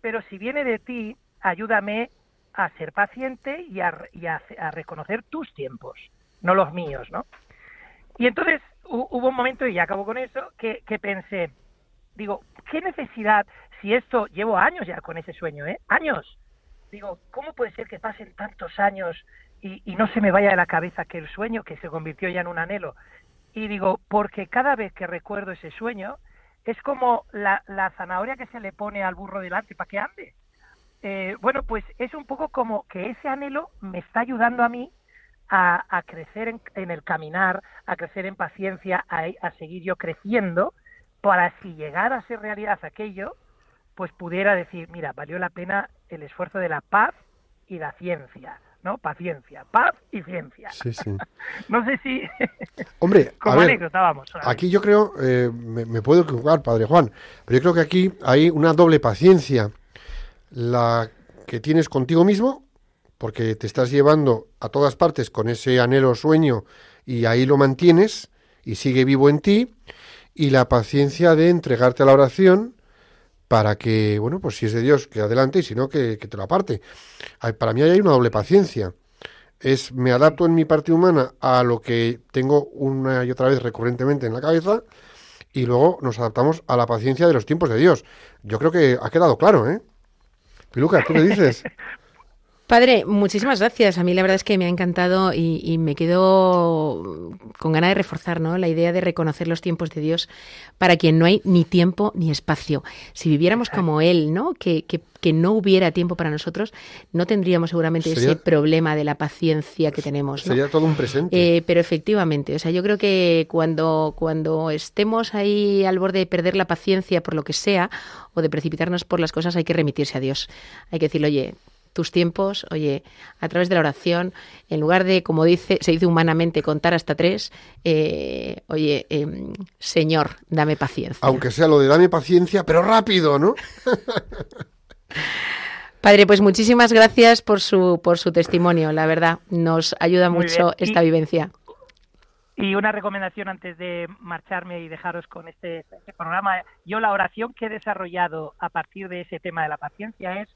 Pero si viene de ti, ayúdame a ser paciente y a, reconocer tus tiempos, no los míos, ¿no? Y entonces hu- hubo un momento, y ya acabo con eso, que pensé, digo, ¿qué necesidad, si esto, llevo años ya con ese sueño, ¿eh? Años. Digo, ¿cómo puede ser que pasen tantos años y, no se me vaya de la cabeza aquel sueño que se convirtió ya en un anhelo. Y digo, porque cada vez que recuerdo ese sueño, es como la, zanahoria que se le pone al burro delante para que ande. Eh, bueno, pues es un poco como que ese anhelo me está ayudando a mí a, crecer en, en el caminar, a crecer en paciencia, a, a seguir yo creciendo, para si llegara a ser realidad aquello, pues pudiera decir, mira, valió la pena el esfuerzo de la paz y la ciencia, ¿no? Paciencia, paz y ciencia. Sí, sí. no sé si... Hombre, a como ver, anécdota, vamos. solamente. aquí yo creo, eh, me, me puedo equivocar, Padre Juan, pero yo creo que aquí hay una doble paciencia. La que tienes contigo mismo, porque te estás llevando a todas partes con ese anhelo sueño y ahí lo mantienes y sigue vivo en ti, y la paciencia de entregarte a la oración para que, bueno, pues si es de Dios, que adelante y si no, que, te lo aparte. Para mí hay una doble paciencia. Es me adapto en mi parte humana a lo que tengo una y otra vez recurrentemente en la cabeza y luego nos adaptamos a la paciencia de los tiempos de Dios. Yo creo que ha quedado claro, ¿eh? Piluca, ¿tú qué dices? Padre, muchísimas gracias. A mí la verdad es que me ha encantado y, y me quedo con ganas de reforzar ¿no? la idea de reconocer los tiempos de Dios para quien no hay ni tiempo ni espacio. Si viviéramos como Él, ¿no? Que, que, que no hubiera tiempo para nosotros, no tendríamos seguramente Sería- ese problema de la paciencia que tenemos. ¿no? Sería todo un presente. Eh, pero efectivamente, o sea, yo creo que cuando, cuando estemos ahí al borde de perder la paciencia por lo que sea o de precipitarnos por las cosas, hay que remitirse a Dios. Hay que decirle, oye, tus tiempos, oye, a través de la oración, en lugar de, como dice, se dice humanamente, contar hasta tres, eh, oye, em, Señor, dame paciencia. Aunque sea lo de dame paciencia, pero rápido, ¿no? Padre, pues muchísimas gracias por su, por su testimonio, la verdad, nos ayuda Muy mucho bien. esta Y- vivencia. Y una recomendación antes de marcharme y dejaros con este, este programa. Yo la oración que he desarrollado a partir de ese tema de la paciencia es,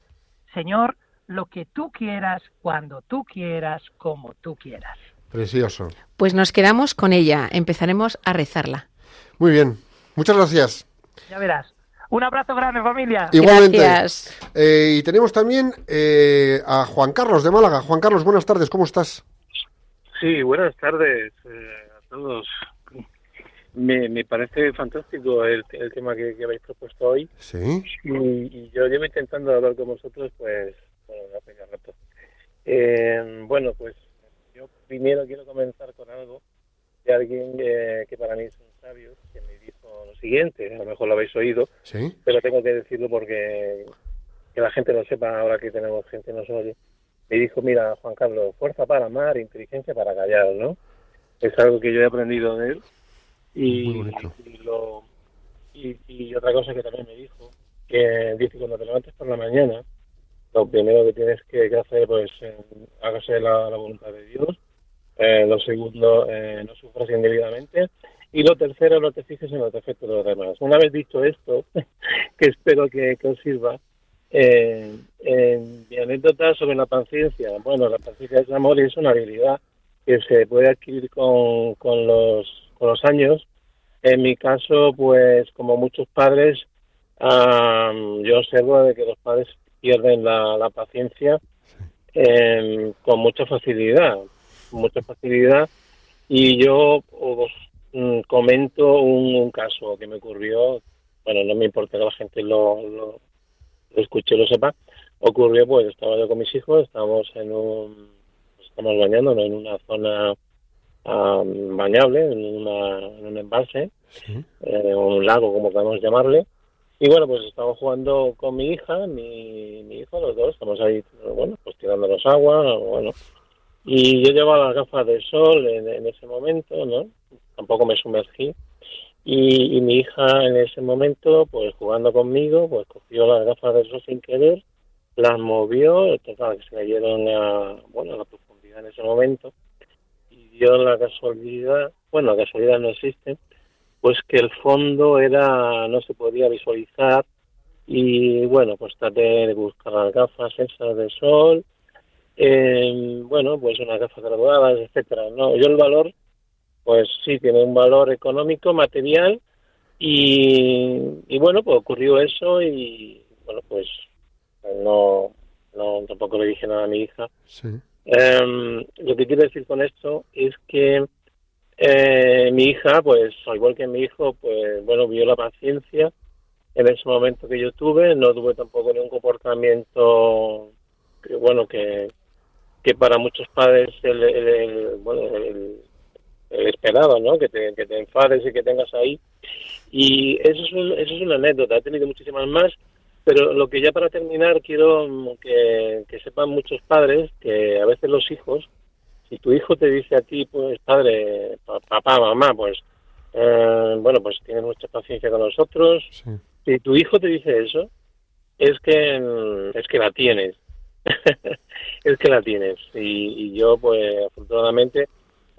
Señor, lo que tú quieras, cuando tú quieras, como tú quieras. Precioso. Pues nos quedamos con ella, empezaremos a rezarla. Muy bien. Muchas gracias. Ya verás. Un abrazo grande, familia. Igualmente. Gracias. Eh, y tenemos también eh, a Juan Carlos de Málaga. Juan Carlos, buenas tardes, ¿cómo estás? Sí, buenas tardes eh, a todos. Me, me parece fantástico el, el tema que, que habéis propuesto hoy Sí. y, y yo llevo intentando hablar con vosotros pues bueno. Eh, bueno, pues yo primero quiero comenzar con algo de alguien eh, que para mí es un sabio que me dijo lo siguiente, a lo mejor lo habéis oído, Sí. pero tengo que decirlo porque que la gente lo sepa ahora que tenemos gente que nos oye. Me dijo, mira, Juan Carlos, fuerza para amar, inteligencia para callar, ¿no? Es algo que yo he aprendido de él. Y, y lo- y, y otra cosa que también me dijo, que dice, cuando te levantes por la mañana, lo primero que tienes que, que hacer, pues, eh, hágase la, la voluntad de Dios. Eh, lo segundo, eh, no sufras indebidamente. Y lo tercero, no te fijes en los defectos de los demás. Una vez dicho esto, que espero que, que os sirva, eh, en mi anécdota sobre la paciencia. Bueno, la paciencia es amor y es una habilidad que se puede adquirir con, con, los, con los años. En mi caso, pues como muchos padres, ah, yo observo de que los padres pierden la, la paciencia eh, con mucha facilidad, mucha facilidad. Y yo os mm, comento un, un caso que me ocurrió, bueno, no me importa que la gente lo, lo, lo escuche, lo sepa, ocurrió pues estaba yo con mis hijos, estábamos en un, estamos bañándonos en una zona ah, bañable, en, una, en un embalse, Sí. eh, un lago como podemos llamarle, y bueno, pues estamos jugando con mi hija, mi, hijo, los dos, estamos ahí, bueno, pues tirándonos agua, bueno, y yo llevaba las gafas de sol en, ese momento, ¿no? Tampoco me sumergí. Y, y mi hija en ese momento, pues jugando conmigo, pues cogió las gafas de sol sin querer, las movió, total, que se cayeron a, bueno, a la profundidad en ese momento. Y dio la casualidad, bueno, la casualidad no existe, pues que el fondo era, no se podía visualizar. Y bueno, pues traté de buscar las gafas esas de sol, eh, bueno, pues unas gafas graduadas, etcétera. No, yo el valor, pues sí, tiene un valor económico, material, y, y bueno, pues ocurrió eso y bueno, pues no, no tampoco le dije nada a mi hija, Sí. Em, lo que quiero decir con esto es que eh, mi hija, pues, al igual que mi hijo, pues, bueno, vio la paciencia en ese momento que yo tuve, no tuve tampoco ningún comportamiento que, bueno, que, que para muchos padres el, el- bueno, el, esperado, ¿no? Que te, que te enfades y que tengas ahí. Y eso es, un- eso es una anécdota, he tenido muchísimas más, pero lo que ya para terminar quiero que sepan muchos padres que a veces los hijos, si tu hijo te dice a ti, pues padre, pa- papá, mamá, pues eh, bueno, pues tienes mucha paciencia con nosotros. Sí. Si tu hijo te dice eso, es que es que la tienes. es que la tienes. Y, y yo, pues afortunadamente,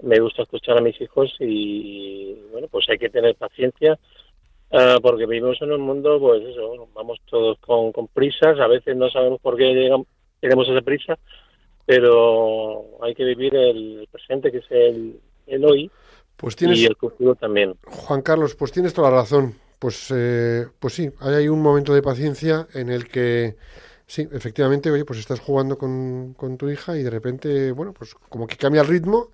me gusta escuchar a mis hijos y bueno, pues hay que tener paciencia ah, porque vivimos en un mundo, pues eso, vamos todos con, con prisas, a veces no sabemos por qué llegamos, tenemos esa prisa, pero hay que vivir el presente, que es el, el hoy, Pues tienes, y el futuro también. Juan Carlos, pues tienes toda la razón. Pues, eh, pues sí, hay un momento de paciencia en el que, sí, efectivamente, oye, pues estás jugando con, con tu hija y de repente, bueno, pues como que cambia el ritmo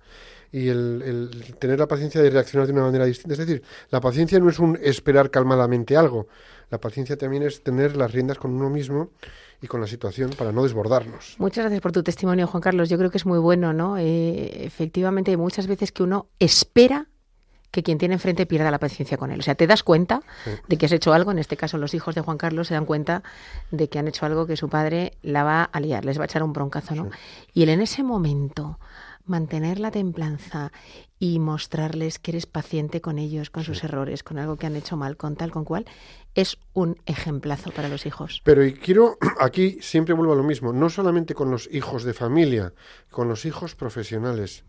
y el, el tener la paciencia de reaccionar de una manera distinta. Es decir, la paciencia no es un esperar calmadamente algo. La paciencia también es tener las riendas con uno mismo y con la situación para no desbordarnos. Muchas gracias por tu testimonio, Juan Carlos. Yo creo que es muy bueno, ¿no? Eh, efectivamente, hay muchas veces que uno espera que quien tiene enfrente pierda la paciencia con él. O sea, te das cuenta de que has hecho algo, en este caso los hijos de Juan Carlos se dan cuenta de que han hecho algo que su padre la va a liar, les va a echar un broncazo, ¿no? Y él en ese momento mantener la templanza y mostrarles que eres paciente con ellos, con sus errores, con algo que han hecho mal, con tal, con cual, es un ejemplazo para los hijos. Pero y quiero, aquí siempre vuelvo a lo mismo, no solamente con los hijos de familia, con los hijos profesionales.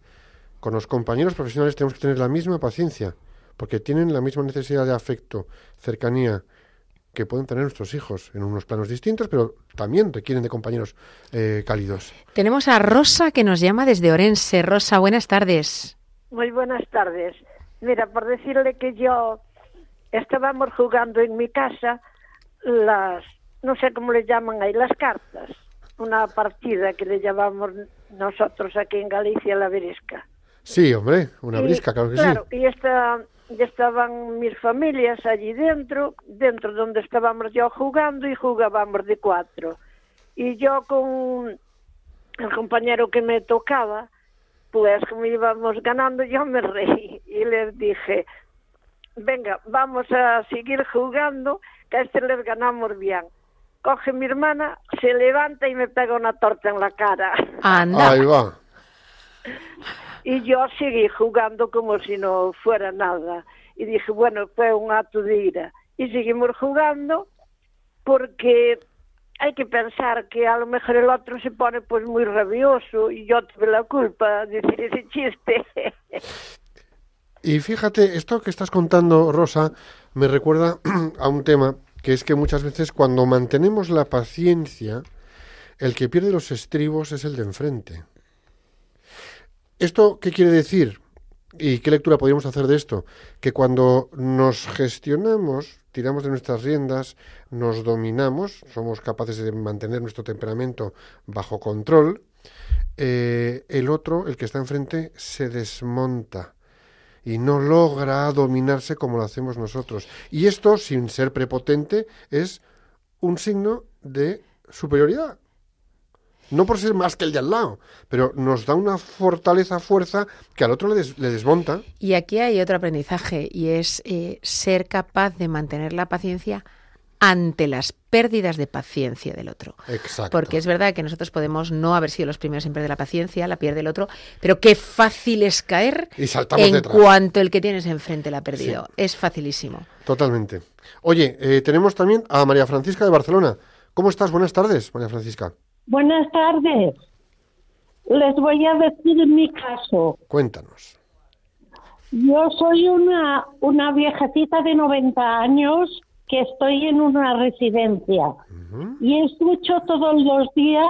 Con los compañeros profesionales tenemos que tener la misma paciencia, porque tienen la misma necesidad de afecto, cercanía, que pueden tener nuestros hijos en unos planos distintos, pero también requieren de compañeros eh, cálidos. Tenemos a Rosa que nos llama desde Orense. Rosa, buenas tardes. Muy buenas tardes. Mira, por decirle que yo estábamos jugando en mi casa las, no sé cómo le llaman ahí, las cartas. Una partida que le llamamos nosotros aquí en Galicia la verisca. Sí, hombre, una Y, brisca, claro que claro, sí. y esta, y estaban mis familias allí dentro, dentro donde estábamos yo jugando y jugábamos de cuatro. Y yo con el compañero que me tocaba, pues como íbamos ganando, yo me reí y les dije, venga, vamos a seguir jugando, que a este les ganamos bien. Coge mi hermana, se levanta y me pega una torta en la cara. Anda. Ahí va. Y yo seguí jugando como si no fuera nada. Y dije, bueno, fue un acto de ira. Y seguimos jugando porque hay que pensar que a lo mejor el otro se pone pues muy rabioso y yo tuve la culpa de decir ese chiste. Y fíjate, esto que estás contando, Rosa, me recuerda a un tema que es que muchas veces cuando mantenemos la paciencia, el que pierde los estribos es el de enfrente. ¿Esto qué quiere decir? ¿Y qué lectura podríamos hacer de esto? Que cuando nos gestionamos, tiramos de nuestras riendas, nos dominamos, somos capaces de mantener nuestro temperamento bajo control, eh, el otro, el que está enfrente, se desmonta y no logra dominarse como lo hacemos nosotros. Y esto, sin ser prepotente, es un signo de superioridad. No por ser más que el de al lado, pero nos da una fortaleza, fuerza que al otro le, des- le desmonta. Y aquí hay otro aprendizaje y es eh, ser capaz de mantener la paciencia ante las pérdidas de paciencia del otro. Exacto. Porque es verdad que nosotros podemos no haber sido los primeros en perder la paciencia, la pierde el otro, pero qué fácil es caer Y saltamos en detrás. cuanto el que tienes enfrente la ha perdido. Es facilísimo. Totalmente. Oye, eh, tenemos también a María Francisca de Barcelona. ¿Cómo estás? Buenas tardes, María Francisca. Buenas tardes. Les voy a decir mi caso. Cuéntanos. Yo soy una, una viejecita de 90 años que estoy en una residencia y escucho todos los días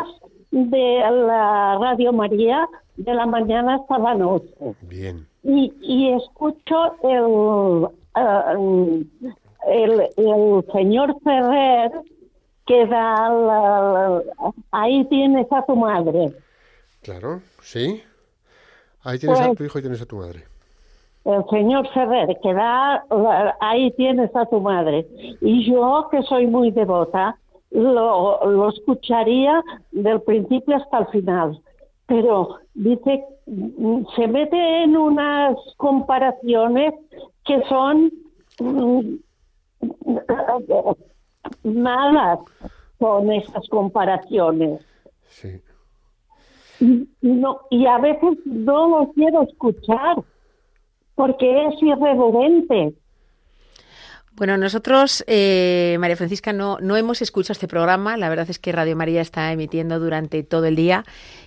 de la Radio María de la mañana hasta la noche. Bien. Y, y escucho el, ah, el, el señor Ferrer que da la- la- ahí tienes a tu madre. Claro, sí. Ahí tienes a Pues- tu hijo y tienes a tu madre. El señor Ferrer, que da, ahí tienes a tu madre. Y yo, que soy muy devota, lo, lo escucharía del principio hasta el final. Pero dice, se mete en unas comparaciones que son mm, malas con esas comparaciones. Sí. Y, no, y a veces no lo quiero escuchar porque es irreverente. Bueno, nosotros, eh, María Francisca, no, no hemos escuchado este programa. La verdad es que Radio María está emitiendo durante todo el día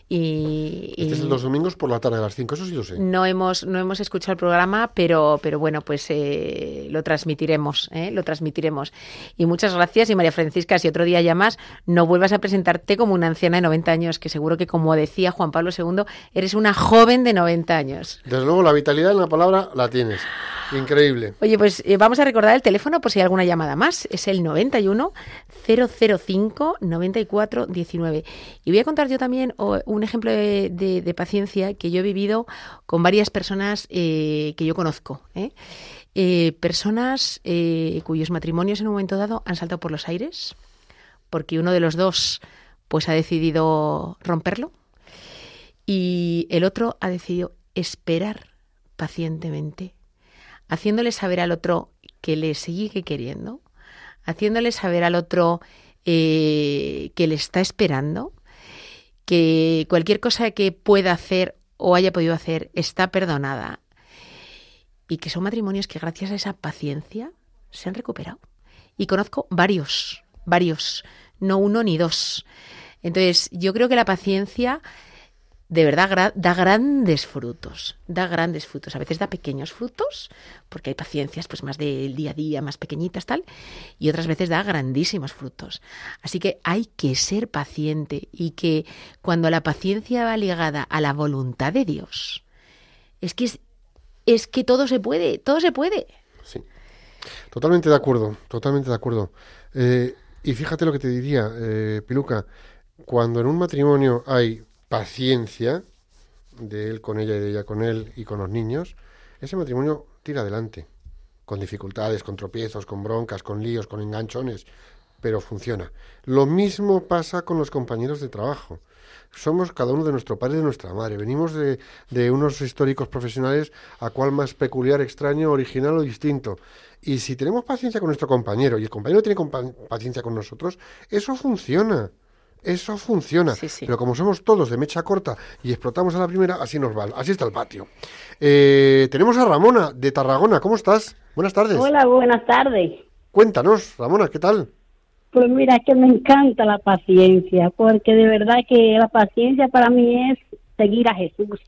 y, Este es el los domingos por la tarde a las 5, eso sí lo sé. no hemos no hemos escuchado el programa, pero pero bueno, pues eh, lo transmitiremos, ¿eh? lo transmitiremos. Y muchas gracias y María Francisca, si otro día llamas, no vuelvas a presentarte como una anciana de 90 años, que seguro que como decía Juan Pablo II, eres una joven de 90 años. Desde luego, la vitalidad en la palabra la tienes. Increíble. Oye, pues eh, vamos a recordar el teléfono por si hay alguna llamada más. Es el 91 005 94 19. Y voy a contar yo también un ejemplo de, paciencia que yo he vivido con varias personas eh, que yo conozco. ¿eh? Eh, personas cuyos matrimonios en un momento dado han saltado por los aires porque uno de los dos pues ha decidido romperlo y el otro ha decidido esperar pacientemente haciéndole saber al otro que le sigue queriendo, haciéndole saber al otro que le está esperando, que cualquier cosa que pueda hacer o haya podido hacer está perdonada y que son matrimonios que gracias a esa paciencia se han recuperado. Y conozco varios, varios, no uno ni dos. Entonces, yo creo que la paciencia de verdad da grandes frutos, da grandes frutos. A veces da pequeños frutos, porque hay paciencias pues más del día a día, más pequeñitas tal, y otras veces da grandísimos frutos. Así que hay que ser paciente y que cuando la paciencia va ligada a la voluntad de Dios, es que es, es que todo se puede, todo se puede. Sí. Totalmente de acuerdo, totalmente de acuerdo. Eh, y fíjate lo que te diría, eh, Piluca, cuando en un matrimonio hay paciencia de él con ella y de ella con él y con los niños, ese matrimonio tira adelante, con dificultades, con tropiezos, con broncas, con líos, con enganchones, pero funciona. Lo mismo pasa con los compañeros de trabajo. Somos cada uno de nuestro padre y de nuestra madre. Venimos de, de unos históricos profesionales a cual más peculiar, extraño, original o distinto. Y si tenemos paciencia con nuestro compañero y el compañero tiene paciencia con nosotros, eso funciona. Eso funciona. Sí, sí. Pero como somos todos de mecha corta y explotamos a la primera, así nos va. Así está el patio. Eh, tenemos a Ramona de Tarragona. ¿Cómo estás? Buenas tardes. Hola, buenas tardes. Cuéntanos, Ramona, ¿qué tal? Pues mira, que me encanta la paciencia, porque de verdad que la paciencia para mí es seguir a Jesús.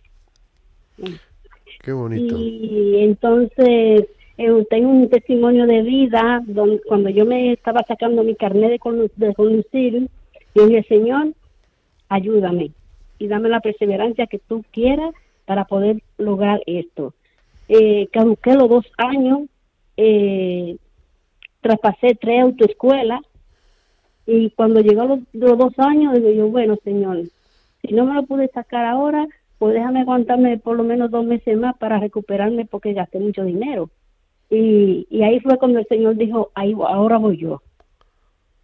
Qué bonito. Y entonces eh, tengo un testimonio de vida donde cuando yo me estaba sacando mi carnet de, condu- de conducir, yo dije, Señor, ayúdame y dame la perseverancia que tú quieras para poder lograr esto. Eh, caduqué los dos años, eh, traspasé tres autoescuelas y cuando llegó los, dos años, digo yo, bueno, Señor, si no me lo pude sacar ahora, pues déjame aguantarme por lo menos dos meses más para recuperarme porque gasté mucho dinero. Y, y ahí fue cuando el Señor dijo, ahí, ahora voy yo.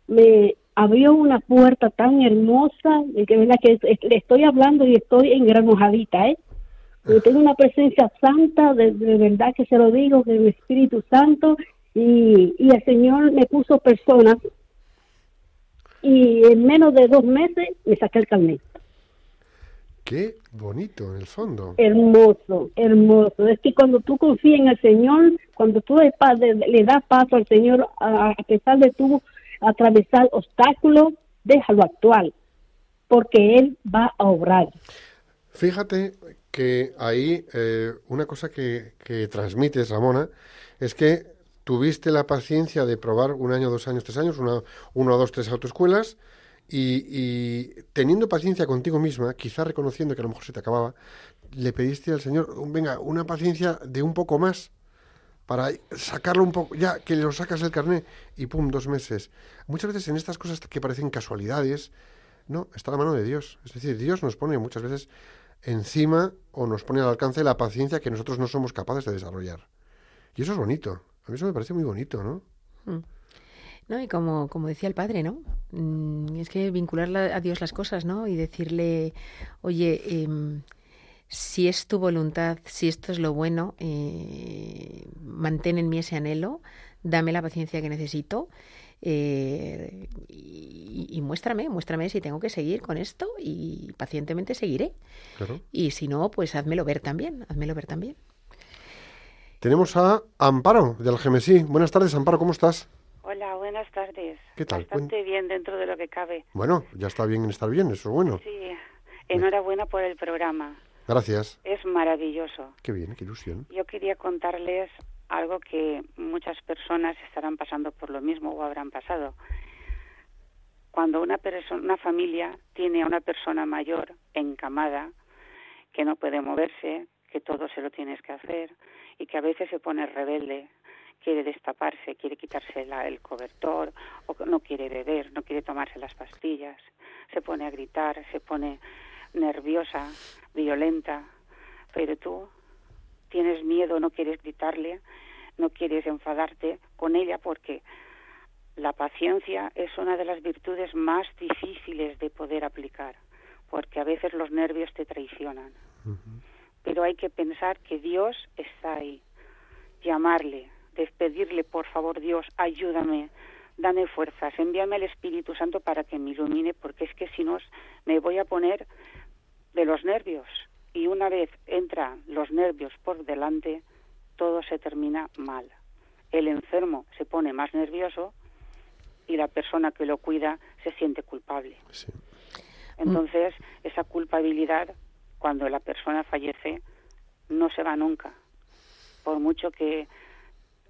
Me abrió una puerta tan hermosa, que, verdad que le estoy hablando y estoy engranojadita, ¿eh? Yo tengo una presencia santa, de, de verdad que se lo digo, del Espíritu Santo, y, y el Señor me puso personas, y en menos de dos meses me saqué el carnet. Qué bonito, en el fondo. Hermoso, hermoso. Es que cuando tú confías en el Señor, cuando tú le, le- das paso al Señor, a, a pesar de tú atravesar obstáculos, déjalo actuar, porque Él va a obrar. Fíjate que ahí eh, una cosa que, que transmites, Ramona, es que tuviste la paciencia de probar un año, dos años, tres años, una, uno, dos, tres autoescuelas y, y teniendo paciencia contigo misma, quizá reconociendo que a lo mejor se te acababa, le pediste al Señor, "Un- venga, una paciencia de un poco más para sacarlo un poco, ya que lo sacas del carnet y pum, dos meses. Muchas veces en estas cosas que parecen casualidades, No, está la mano de Dios. Es decir, Dios nos pone muchas veces encima o nos pone al alcance la paciencia que nosotros no somos capaces de desarrollar. Y eso es bonito. A mí eso me parece muy bonito, ¿no? Mm. No, y como, como decía el padre, ¿no? Mm, es que vincular la- a Dios las cosas, ¿no? Y decirle, oye, em, si es tu voluntad, si esto es lo bueno, eh, mantén en mí ese anhelo, dame la paciencia que necesito eh, y, y muéstrame, muéstrame si tengo que seguir con esto y pacientemente seguiré. Claro. Y si no, pues házmelo ver también, házmelo ver también. Tenemos a Amparo del Gemesí. Buenas tardes, Amparo, ¿cómo estás? Hola, buenas tardes. ¿Qué tal? Bastante bien dentro de lo que cabe. Bueno, ya está bien estar bien, eso es bueno. Sí, enhorabuena por el programa. Gracias. Es maravilloso. Qué bien, qué ilusión. Yo quería contarles algo que muchas personas estarán pasando por lo mismo o habrán pasado. Cuando una persona, una familia tiene a una persona mayor encamada que no puede moverse, que todo se lo tienes que hacer y que a veces se pone rebelde, quiere destaparse, quiere quitarse la- el cobertor o no quiere beber, no quiere tomarse las pastillas, se pone a gritar, se pone nerviosa, violenta, pero tú tienes miedo, no quieres gritarle, no quieres enfadarte con ella porque la paciencia es una de las virtudes más difíciles de poder aplicar, porque a veces los nervios te traicionan. Pero hay que pensar que Dios está ahí, llamarle, despedirle, por favor Dios, ayúdame, dame fuerzas, envíame al Espíritu Santo para que me ilumine, porque es que si no me voy a poner de los nervios. Y una vez entran los nervios por delante, todo se termina mal. El enfermo se pone más nervioso y la persona que lo cuida se siente culpable. Entonces, esa culpabilidad, cuando la persona fallece, no se va nunca. Por mucho que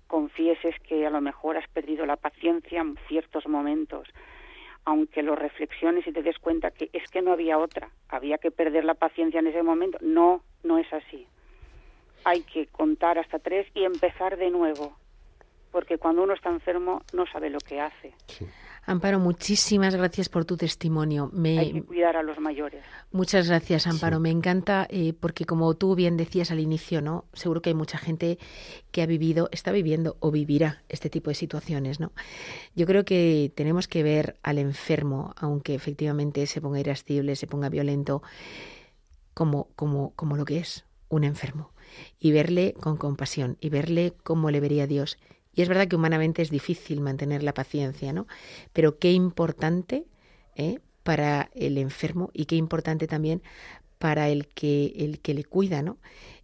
confieses que a lo mejor has perdido la paciencia en ciertos momentos, aunque lo reflexiones y te des cuenta que es que no había otra, había que perder la paciencia en ese momento. No, no es así. Hay que contar hasta tres y empezar de nuevo, porque cuando uno está enfermo no sabe lo que hace. Amparo, muchísimas gracias por tu testimonio. Me, Hay que cuidar a los mayores. Muchas gracias, Amparo. Me encanta eh, porque, como tú bien decías al inicio, ¿no? Seguro que hay mucha gente que ha vivido, está viviendo o vivirá este tipo de situaciones, ¿no? Yo creo que tenemos que ver al enfermo, aunque efectivamente se ponga irascible, se ponga violento, como, como, como lo que es, un enfermo. Y verle con compasión y verle como le vería Dios. Y es verdad que humanamente es difícil mantener la paciencia, ¿no? Pero qué importante ¿eh? para el enfermo y qué importante también para el que, el que le cuida, ¿no?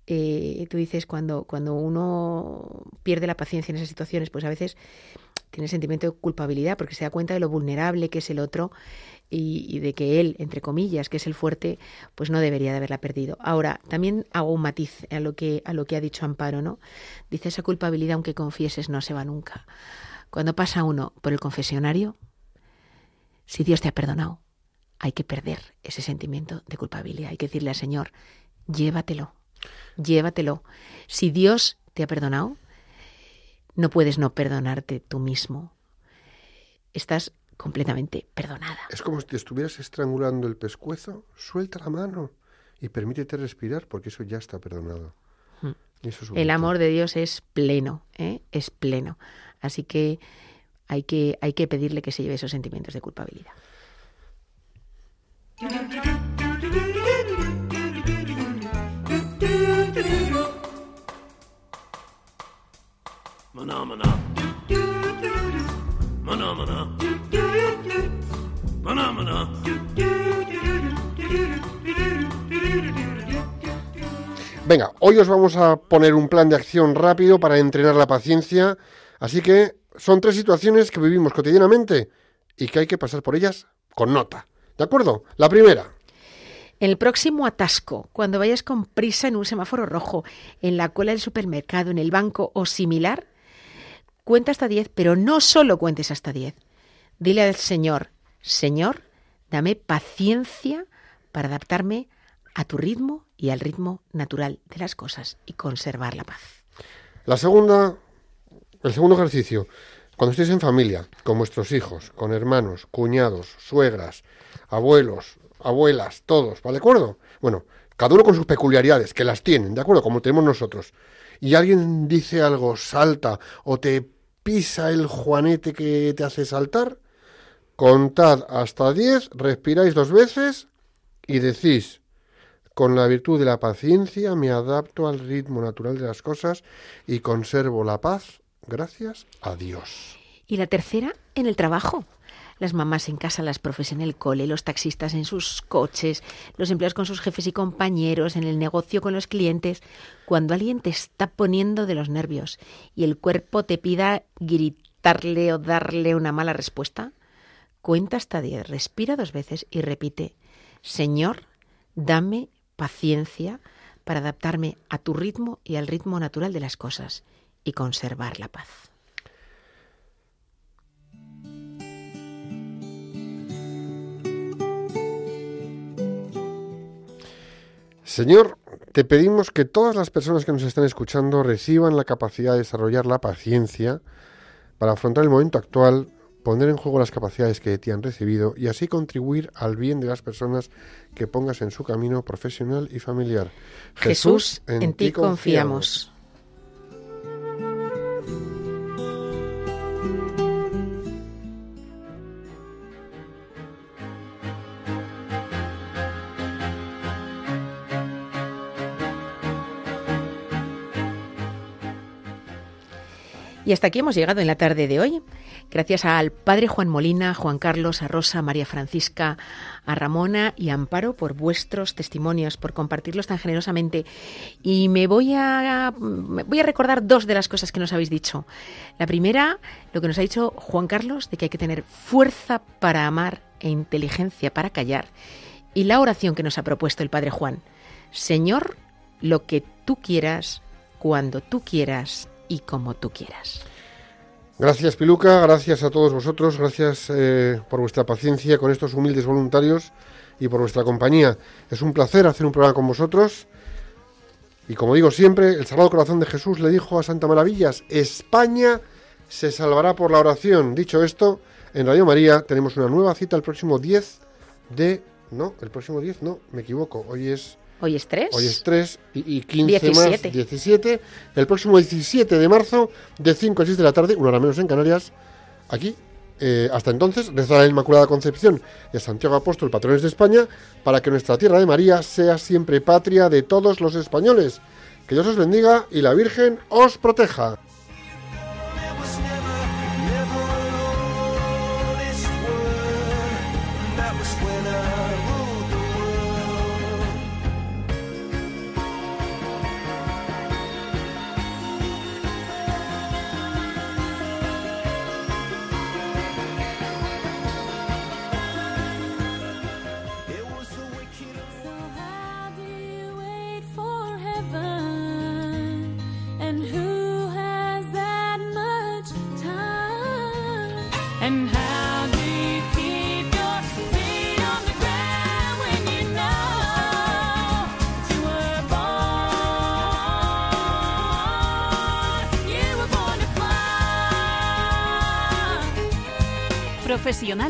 Eh, tú dices, cuando, cuando uno pierde la paciencia en esas situaciones, pues a veces tiene sentimiento de culpabilidad porque se da cuenta de lo vulnerable que es el otro y, de que él, entre comillas, que es el fuerte, pues no debería de haberla perdido. Ahora, también hago un matiz a lo que, a lo que ha dicho Amparo, ¿no? Dice, esa culpabilidad, aunque confieses, no se va nunca. Cuando pasa uno por el confesionario, si Dios te ha perdonado, hay que perder ese sentimiento de culpabilidad. Hay que decirle al Señor, llévatelo, llévatelo. Si Dios te ha perdonado, no puedes no perdonarte tú mismo. Estás completamente perdonada. Es como si te estuvieras estrangulando el pescuezo, suelta la mano y permítete respirar porque eso ya está perdonado. Mm. Eso es El amor de Dios es pleno, ¿eh? es pleno. Así que hay, que hay que pedirle que se lleve esos sentimientos de culpabilidad. Maná, maná. Maná, Venga, hoy os vamos a poner un plan de acción rápido para entrenar la paciencia. Así que son tres situaciones que vivimos cotidianamente y que hay que pasar por ellas con nota. ¿De acuerdo? La primera. El próximo atasco, cuando vayas con prisa en un semáforo rojo, en la cola del supermercado, en el banco o similar, cuenta hasta 10, pero no solo cuentes hasta 10. Dile al Señor, Señor, dame paciencia para adaptarme a tu ritmo y al ritmo natural de las cosas y conservar la paz. La segunda, el segundo ejercicio. Cuando estéis en familia, con vuestros hijos, con hermanos, cuñados, suegras, abuelos, abuelas, todos, ¿vale? ¿De acuerdo? Bueno, cada uno con sus peculiaridades, que las tienen, ¿de acuerdo? Como tenemos nosotros. Y alguien dice algo, salta, o te pisa el juanete que te hace saltar, contad hasta diez, respiráis dos veces y decís, con la virtud de la paciencia me adapto al ritmo natural de las cosas y conservo la paz gracias a Dios. Y la tercera, en el trabajo. Las mamás en casa, las profes en el cole, los taxistas en sus coches, los empleados con sus jefes y compañeros, en el negocio con los clientes. Cuando alguien te está poniendo de los nervios y el cuerpo te pida gritarle o darle una mala respuesta, cuenta hasta diez, respira dos veces y repite, Señor, dame paciencia para adaptarme a tu ritmo y al ritmo natural de las cosas y conservar la paz. Señor, te pedimos que todas las personas que nos están escuchando reciban la capacidad de desarrollar la paciencia para afrontar el momento actual, poner en juego las capacidades que de ti han recibido y así contribuir al bien de las personas que pongas en su camino profesional y familiar. Jesús, en, ti confiamos. Y hasta aquí hemos llegado en la tarde de hoy. Gracias al padre Juan Molina, Juan Carlos, a Rosa, María Francisca, a Ramona y a Amparo por vuestros testimonios, por compartirlos tan generosamente. Y me voy a, voy a recordar dos de las cosas que nos habéis dicho. La primera, lo que nos ha dicho Juan Carlos, de que hay que tener fuerza para amar e inteligencia para callar. Y la oración que nos ha propuesto el padre Juan. Señor, lo que tú quieras, cuando tú quieras y como tú quieras. Gracias Piluca, gracias a todos vosotros, gracias eh, por vuestra paciencia con estos humildes voluntarios y por vuestra compañía. Es un placer hacer un programa con vosotros. Y como digo siempre, el Sagrado Corazón de Jesús le dijo a Santa Maravillas, España se salvará por la oración. Dicho esto, en Radio María tenemos una nueva cita el próximo 10 de... No, el próximo 10, no, me equivoco. Hoy es Hoy es 3. Hoy es 3 y, y 15 más 17. El próximo 17 de marzo, de 5 a 6 de la tarde, una hora menos en Canarias, aquí. Eh, hasta entonces, rezar a la Inmaculada Concepción y a Santiago Apóstol, patrones de España, para que nuestra tierra de María sea siempre patria de todos los españoles. Que Dios os bendiga y la Virgen os proteja.